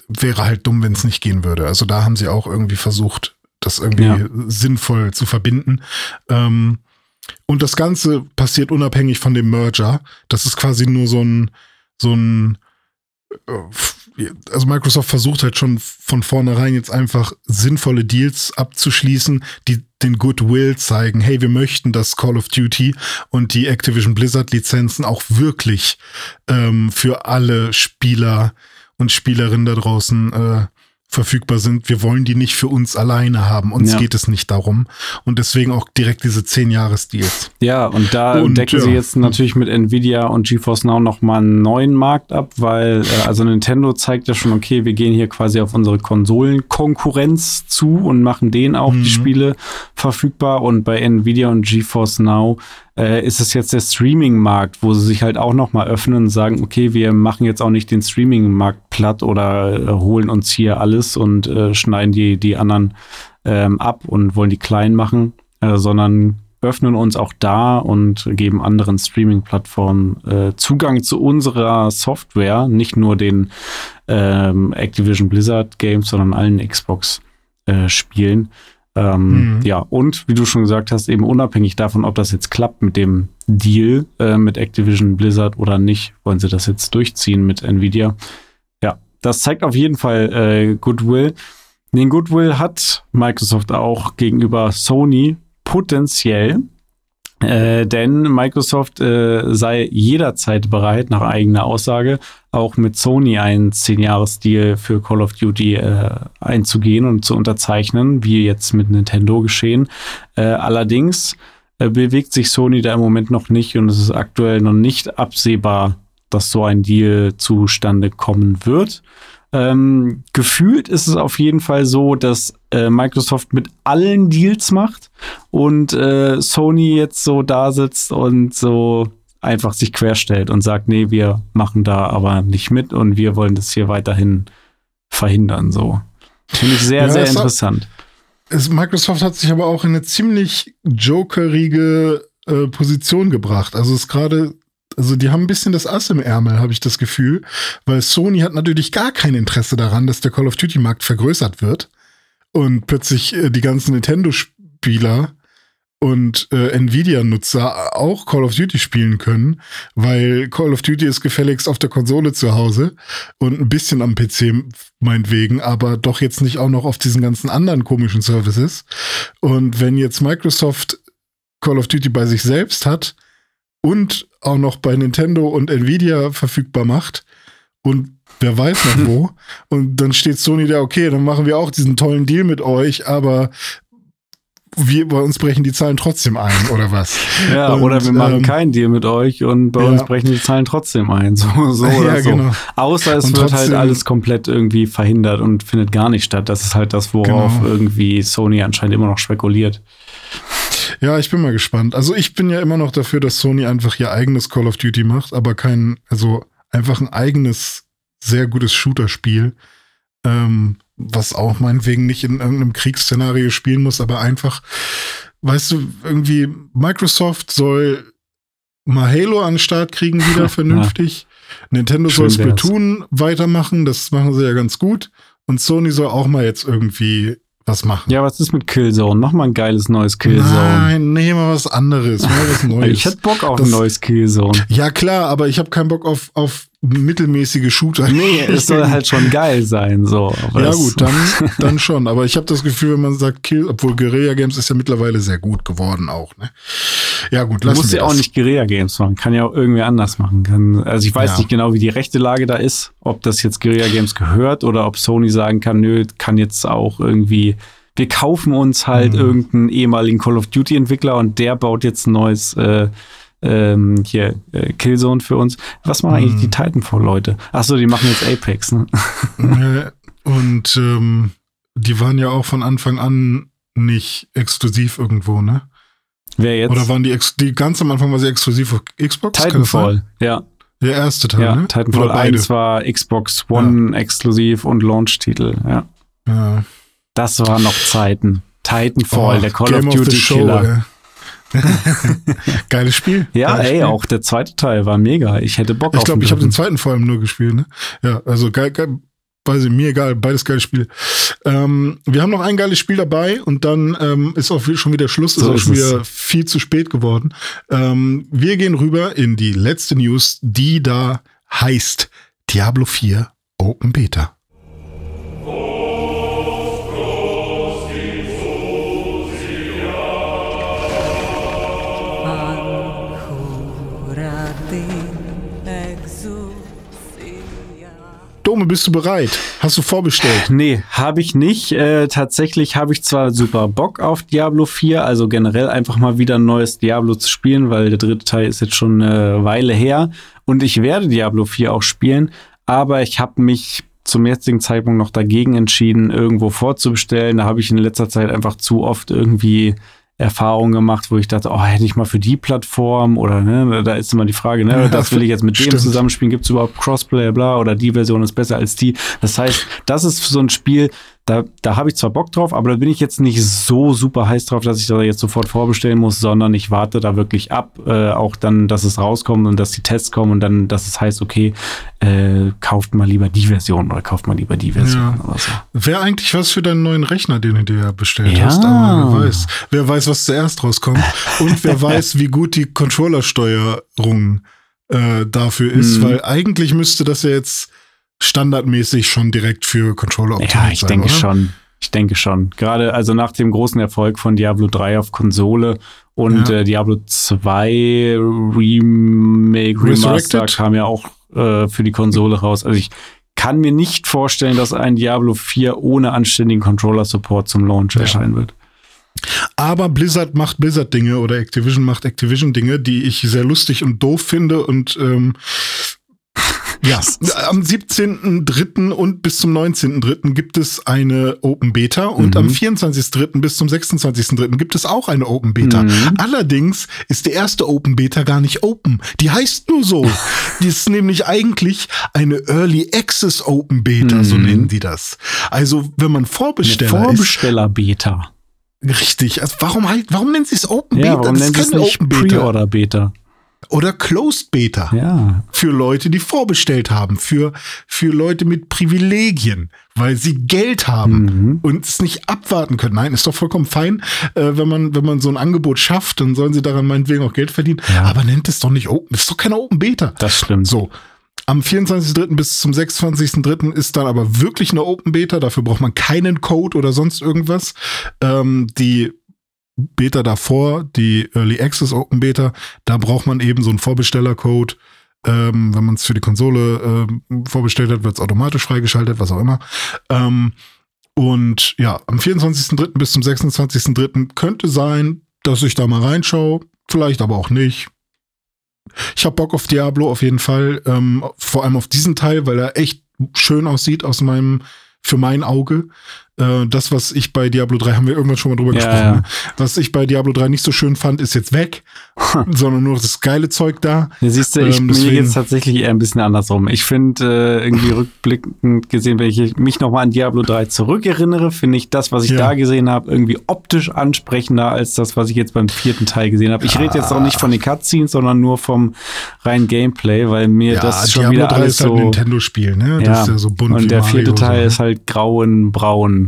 wäre halt dumm, wenn es nicht gehen würde. Also da haben sie auch irgendwie versucht, das irgendwie ja. sinnvoll zu verbinden. Ähm, und das Ganze passiert unabhängig von dem Merger. Das ist quasi nur so ein, so ein äh, also Microsoft versucht halt schon von vornherein jetzt einfach sinnvolle Deals abzuschließen, die den Goodwill zeigen, hey, wir möchten, dass Call of Duty und die Activision Blizzard Lizenzen auch wirklich ähm, für alle Spieler und Spielerinnen da draußen äh, verfügbar sind. Wir wollen die nicht für uns alleine haben. Uns ja. geht es nicht darum. Und deswegen auch direkt diese 10 Jahres Deals. Ja, und da und, decken ja. sie jetzt natürlich mit Nvidia und GeForce Now nochmal einen neuen Markt ab, weil äh, also Nintendo zeigt ja schon, okay, wir gehen hier quasi auf unsere Konsolenkonkurrenz zu und machen denen auch mhm. die Spiele verfügbar. Und bei Nvidia und GeForce Now äh, ist es jetzt der Streaming-Markt, wo sie sich halt auch nochmal öffnen und sagen, okay, wir machen jetzt auch nicht den Streaming-Markt platt oder äh, holen uns hier alles und äh, schneiden die, die anderen ähm, ab und wollen die klein machen, äh, sondern öffnen uns auch da und geben anderen Streaming-Plattformen äh, Zugang zu unserer Software, nicht nur den ähm, Activision Blizzard Games, sondern allen Xbox-Spielen. Äh, ähm, mhm. Ja, und wie du schon gesagt hast, eben unabhängig davon, ob das jetzt klappt mit dem Deal äh, mit Activision Blizzard oder nicht, wollen sie das jetzt durchziehen mit Nvidia. Ja, das zeigt auf jeden Fall äh, Goodwill. Den Goodwill hat Microsoft auch gegenüber Sony potenziell. Äh, denn Microsoft äh, sei jederzeit bereit, nach eigener Aussage, auch mit Sony einen 10-Jahres-Deal für Call of Duty äh, einzugehen und zu unterzeichnen, wie jetzt mit Nintendo geschehen. Äh, allerdings äh, bewegt sich Sony da im Moment noch nicht und es ist aktuell noch nicht absehbar, dass so ein Deal zustande kommen wird. Ähm, gefühlt ist es auf jeden Fall so, dass äh, Microsoft mit allen Deals macht und äh, Sony jetzt so da sitzt und so einfach sich querstellt und sagt, nee, wir machen da aber nicht mit und wir wollen das hier weiterhin verhindern. So finde ich sehr, ja, sehr interessant. Hat, es, Microsoft hat sich aber auch in eine ziemlich jokerige äh, Position gebracht. Also es ist gerade also die haben ein bisschen das Ass im Ärmel, habe ich das Gefühl, weil Sony hat natürlich gar kein Interesse daran, dass der Call of Duty Markt vergrößert wird und plötzlich äh, die ganzen Nintendo-Spieler und äh, Nvidia-Nutzer auch Call of Duty spielen können, weil Call of Duty ist gefälligst auf der Konsole zu Hause und ein bisschen am PC meinetwegen, aber doch jetzt nicht auch noch auf diesen ganzen anderen komischen Services. Und wenn jetzt Microsoft Call of Duty bei sich selbst hat, und auch noch bei Nintendo und Nvidia verfügbar macht und wer weiß noch wo. [laughs] und dann steht Sony da, okay, dann machen wir auch diesen tollen Deal mit euch, aber wir, bei uns brechen die Zahlen trotzdem ein, oder was? [laughs] Ja, und, oder wir machen ähm, keinen Deal mit euch und bei ja. uns brechen die Zahlen trotzdem ein. [laughs] So, so ja, oder so. Genau. Außer es und wird halt trotzdem, halt alles komplett irgendwie verhindert und findet gar nicht statt. Das ist halt das, worauf genau. irgendwie Sony anscheinend immer noch spekuliert. Ja, ich bin mal gespannt. Also ich bin ja immer noch dafür, dass Sony einfach ihr eigenes Call of Duty macht, aber kein, also einfach ein eigenes, sehr gutes Shooter-Spiel, ähm, was auch meinetwegen nicht in irgendeinem Kriegsszenario spielen muss, aber einfach, weißt du, irgendwie Microsoft soll mal Halo an den Start kriegen [laughs] wieder vernünftig. Ja. Nintendo Schön soll Splatoon weitermachen, das machen sie ja ganz gut. Und Sony soll auch mal jetzt irgendwie was machen. Ja, was ist mit Killzone? Mach mal ein geiles neues Killzone. Nein, nee, mal was anderes, mal was Neues. ich hätte Bock auf das, ein neues Killzone. Ja, klar, aber ich habe keinen Bock auf, auf mittelmäßige Shooter. Nee, [laughs] es soll halt schon geil sein, so. ja gut, dann, [laughs] dann schon. Aber ich habe das Gefühl, wenn man sagt Kill, obwohl Guerilla Games ist ja mittlerweile sehr gut geworden auch. Ne? Ja gut, lassen du musst ja auch nicht Guerilla Games machen, kann ja auch irgendwie anders machen. Kann, also ich weiß ja. nicht genau, wie die rechte Lage da ist, ob das jetzt Guerilla Games gehört oder ob Sony sagen kann, nö, kann jetzt auch irgendwie wir kaufen uns halt mhm. irgendeinen ehemaligen Call of Duty Entwickler und der baut jetzt ein neues äh, ähm, hier äh, Killzone für uns. Was machen eigentlich die mhm. Titanfall-Leute? Achso, die machen jetzt Apex, ne? [laughs] [laughs] und ähm, die waren ja auch von Anfang an nicht exklusiv irgendwo, ne? Wer jetzt? Oder waren die, die ganz am Anfang war sie exklusiv auf Xbox? Titanfall, ja. Der erste Teil, ja, ne? Titanfall 1 war Xbox One ja. exklusiv und Launch-Titel, ja. Ja. Das waren noch Zeiten. Titanfall, oh, der Call Game of Duty of Killer. [laughs] Geiles Spiel. Ja, Geiles ey, Spiel. auch der zweite Teil war mega. Ich hätte Bock ich auf glaub, Ich glaube, ich habe den zweiten vor allem nur gespielt. Ne? Ja, also geil, geil, weiß ich, mir egal, beides geile Spiel. Ähm, wir haben noch ein geiles Spiel dabei und dann ähm, ist auch schon wieder Schluss, so ist auch schon wieder viel zu spät geworden. Ähm, wir gehen rüber in die letzte News, die da heißt Diablo 4 Open Beta. Dome, bist du bereit? Hast du vorbestellt? Nee, habe ich nicht. Äh, tatsächlich habe ich zwar super Bock auf Diablo 4, also generell einfach mal wieder ein neues Diablo zu spielen, weil der dritte Teil ist jetzt schon eine Weile her und ich werde Diablo 4 auch spielen, aber ich habe mich zum jetzigen Zeitpunkt noch dagegen entschieden, irgendwo vorzubestellen. Da habe ich in letzter Zeit einfach zu oft irgendwie Erfahrungen gemacht, wo ich dachte, oh, hätte ich mal für die Plattform oder ne, da ist immer die Frage, ne, das will ich jetzt mit dem stimmt. zusammenspielen, gibt es überhaupt Crossplay, bla, oder die Version ist besser als die. Das heißt, das ist so ein Spiel, da, da habe ich zwar Bock drauf, aber da bin ich jetzt nicht so super heiß drauf, dass ich da jetzt sofort vorbestellen muss, sondern ich warte da wirklich ab, äh, auch dann, dass es rauskommt und dass die Tests kommen und dann, dass es heißt, okay, äh, kauft mal lieber die Version oder kauft mal lieber die Version. Ja. So. Wäre eigentlich was für deinen neuen Rechner, den du dir bestellt ja. hast, aber wer weiß. Wer weiß, was zuerst rauskommt und wer [laughs] weiß, wie gut die Controllersteuerung äh, dafür ist, mhm. weil eigentlich müsste das ja jetzt standardmäßig schon direkt für Controller optimiert Ja, ich sein, denke oder? schon. Ich denke schon. Gerade also nach dem großen Erfolg von Diablo 3 auf Konsole und ja. äh, Diablo 2 Remake Remaster kam ja auch äh, für die Konsole raus. Also ich kann mir nicht vorstellen, dass ein Diablo 4 ohne anständigen Controller-Support zum Launch ja. erscheinen wird. Aber Blizzard macht Blizzard-Dinge oder Activision macht Activision-Dinge, die ich sehr lustig und doof finde und ähm, ja, am 17.3. und bis zum 19.3. gibt es eine Open Beta und mhm. am 24.3. bis zum 26.3. gibt es auch eine Open Beta. Mhm. Allerdings ist die erste Open Beta gar nicht open. Die heißt nur so. [laughs] die ist nämlich eigentlich eine Early Access Open Beta, mhm. so nennen die das. Also, wenn man Vorbesteller Vorbesteller Beta. Richtig. Also warum halt, warum nennen sie es Open ja, Beta? Warum das nennen sie es nicht Pre-Order Beta? Oder Closed Beta. Ja. Für Leute, die vorbestellt haben, für, für Leute mit Privilegien, weil sie Geld haben mhm. und es nicht abwarten können. Nein, ist doch vollkommen fein, äh, wenn man, wenn man so ein Angebot schafft, dann sollen sie daran meinetwegen auch Geld verdienen. Ja. Aber nennt es doch nicht Open, das ist doch keine Open Beta. Das stimmt. So. Am 24.3. bis zum 26.3. ist dann aber wirklich eine Open Beta. Dafür braucht man keinen Code oder sonst irgendwas. Ähm, die Beta davor, die Early Access Open Beta, da braucht man eben so einen Vorbestellercode. Ähm, wenn man es für die Konsole ähm, vorbestellt hat, wird es automatisch freigeschaltet, was auch immer. Ähm, und ja, am 24.03. bis zum 26.03. könnte sein, dass ich da mal reinschaue. Vielleicht aber auch nicht. Ich habe Bock auf Diablo auf jeden Fall. Ähm, vor allem auf diesen Teil, weil er echt schön aussieht aus meinem, für mein Auge. Äh, das, was ich bei Diablo 3, haben wir irgendwann schon mal drüber ja, gesprochen, ja. Ne? was ich bei Diablo 3 nicht so schön fand, ist jetzt weg, sondern nur das geile Zeug da. Ja, siehst du, ich ähm, mir jetzt tatsächlich eher ein bisschen andersrum. Ich finde äh, irgendwie [laughs] rückblickend gesehen, wenn ich mich nochmal an Diablo 3 zurückerinnere, finde ich das, was ich da gesehen habe, irgendwie optisch ansprechender als das, was ich jetzt beim vierten Teil gesehen habe. Ich rede jetzt auch nicht von den Cutscenes, sondern nur vom reinen Gameplay, weil mir das schon Diablo wieder 3 alles ist halt ein Nintendo-Spiel, ne? Das ist ja so bunt Und der vierte Teil so. ist halt grau in braun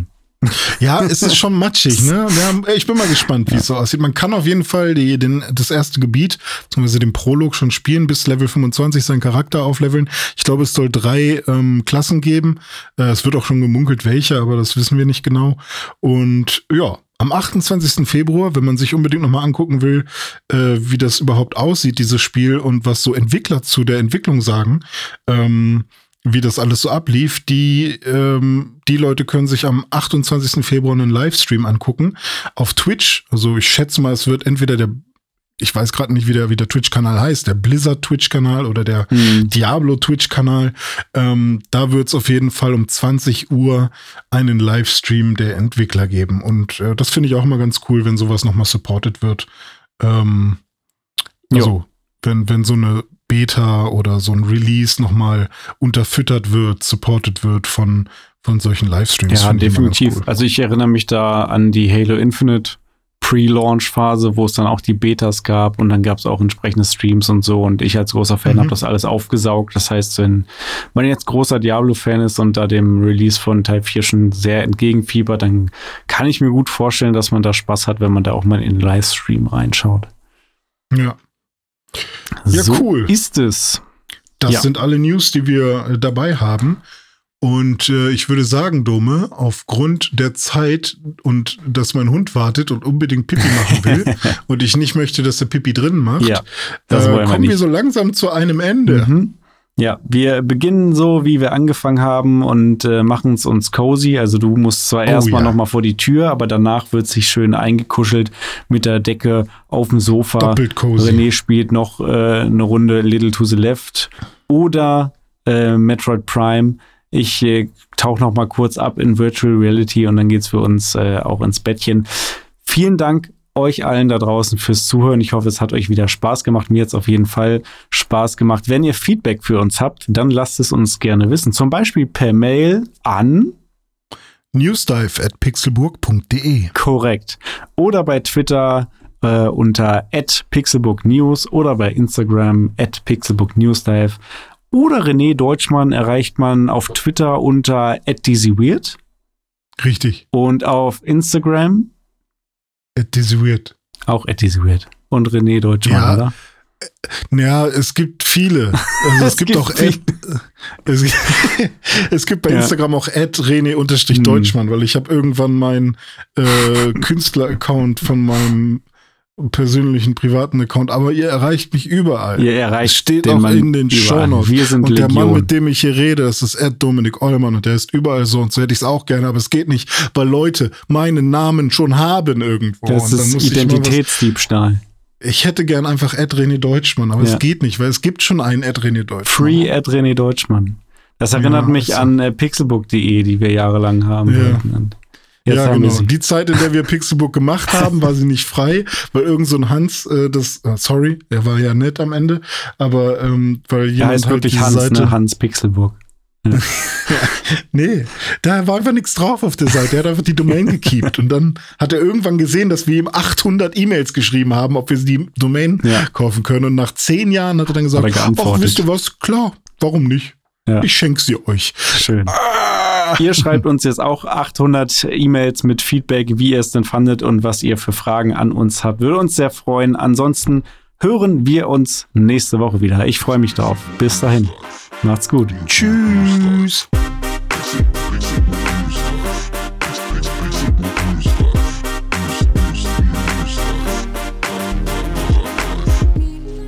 Ja, es ist schon matschig, ne? Ja, ich bin mal gespannt, wie es so aussieht. Man kann auf jeden Fall die, den, das erste Gebiet, beziehungsweise den Prolog schon spielen, bis Level 25 seinen Charakter aufleveln. Ich glaube, es soll drei ähm, Klassen geben. Äh, es wird auch schon gemunkelt, welche, aber das wissen wir nicht genau. Und ja, am 28. Februar, wenn man sich unbedingt nochmal angucken will, äh, wie das überhaupt aussieht, dieses Spiel und was so Entwickler zu der Entwicklung sagen, ähm, wie das alles so ablief, die, ähm, die Leute können sich am 28. Februar einen Livestream angucken auf Twitch. Also ich schätze mal, es wird entweder der ich weiß gerade nicht, wie der, wie der Twitch-Kanal heißt, der Blizzard-Twitch-Kanal oder der mhm. Diablo-Twitch-Kanal. Ähm, da wird es auf jeden Fall um 20 Uhr einen Livestream der Entwickler geben. Und äh, das finde ich auch immer ganz cool, wenn sowas nochmal supported wird. Ähm, also, wenn, wenn so eine Beta oder so ein Release nochmal unterfüttert wird, supported wird von, von solchen Livestreams. Ja, definitiv. Cool. Also ich erinnere mich da an die Halo Infinite Pre-Launch-Phase, wo es dann auch die Betas gab und dann gab es auch entsprechende Streams und so. Und ich als großer Fan mhm. habe das alles aufgesaugt. Das heißt, wenn man jetzt großer Diablo-Fan ist und da dem Release von Teil 4 schon sehr entgegenfiebert, dann kann ich mir gut vorstellen, dass man da Spaß hat, wenn man da auch mal in den Livestream reinschaut. Ja. Ja, so cool. Ist es. Das ja. sind alle News, die wir äh, dabei haben. Und äh, ich würde sagen, Dome, aufgrund der Zeit und dass mein Hund wartet und unbedingt Pipi machen will [laughs] und ich nicht möchte, dass der Pipi drin macht, ja, äh, kommen wir, wir so langsam zu einem Ende. Mhm. Ja, wir beginnen so, wie wir angefangen haben und äh, machen es uns cozy. Also du musst zwar oh, erstmal ja. noch mal vor die Tür, aber danach wird sich schön eingekuschelt mit der Decke auf dem Sofa. Doppelt cozy. René spielt noch äh, eine Runde Little to the Left oder äh, Metroid Prime. Ich äh, tauche noch mal kurz ab in Virtual Reality und dann geht's für uns äh, auch ins Bettchen. Vielen Dank euch allen da draußen fürs Zuhören. Ich hoffe, es hat euch wieder Spaß gemacht. Mir jetzt auf jeden Fall Spaß gemacht. Wenn ihr Feedback für uns habt, dann lasst es uns gerne wissen. Zum Beispiel per Mail an newsdive at pixelburg.de. Korrekt. Oder bei Twitter äh, unter pixelburgnews oder bei Instagram at pixelburgnewsdive. Oder René Deutschmann erreicht man auf Twitter unter @dizzyweird. Richtig. Und auf Instagram Weird. Auch Weird. Und René Deutschmann, ja. oder? Ja, es gibt viele. Also [laughs] es, es, gibt, gibt auch Ad, [laughs] es, [laughs] es, gibt bei ja. Instagram auch René-Deutschmann, hm. weil ich habe irgendwann meinen äh, Künstler-Account von meinem persönlichen privaten Account, aber ihr erreicht mich überall. Ihr erreicht es steht auch in den Shownotes. Wir sind und Legion. der Mann, mit dem ich hier rede, das ist Ed Dominik Eulmann und der ist überall so und so hätte ich es auch gerne, aber es geht nicht, weil Leute meinen Namen schon haben irgendwo. Das ist Identitätsdiebstahl. Ich hätte gern einfach Ed René Deutschmann, aber ja. es geht nicht, weil es gibt schon einen Ed René Deutschmann. Free Ed René Deutschmann. Das erinnert ja, mich an äh, pixelbook.de, die wir jahrelang haben. Ja. Jetzt ja, genau. Die Zeit, in der wir Pixelbook gemacht haben, war sie nicht frei, weil irgend so ein Hans, äh, das, äh, sorry, er war ja nett am Ende, aber ähm, weil jemand er heißt halt wirklich Hans, Seite, ne? Hans Pixelbook. Ja. [laughs] nee, da war einfach nichts drauf auf der Seite. Er hat einfach die Domain gekiept und dann hat er irgendwann gesehen, dass wir ihm 800 E-Mails geschrieben haben, ob wir die Domain ja. kaufen können. Und nach zehn Jahren hat er dann gesagt, ach, wisst ihr was? Klar, warum nicht? Ja. Ich schenke sie euch. Schön. Ah. [laughs] Ihr schreibt uns jetzt auch 800 E-Mails mit Feedback, wie ihr es denn fandet und was ihr für Fragen an uns habt. Würde uns sehr freuen. Ansonsten hören wir uns nächste Woche wieder. Ich freue mich drauf. Bis dahin. Macht's gut. Tschüss.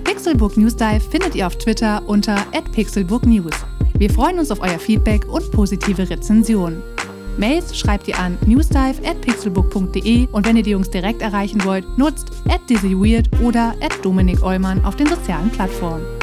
Pixelbook News Dive findet ihr auf Twitter unter @pixelbooknews. Wir freuen uns auf euer Feedback und positive Rezensionen. Mails schreibt ihr an newsdive@pixelbook.de und wenn ihr die Jungs direkt erreichen wollt, nutzt @dizzyweird oder @dominik auf den sozialen Plattformen.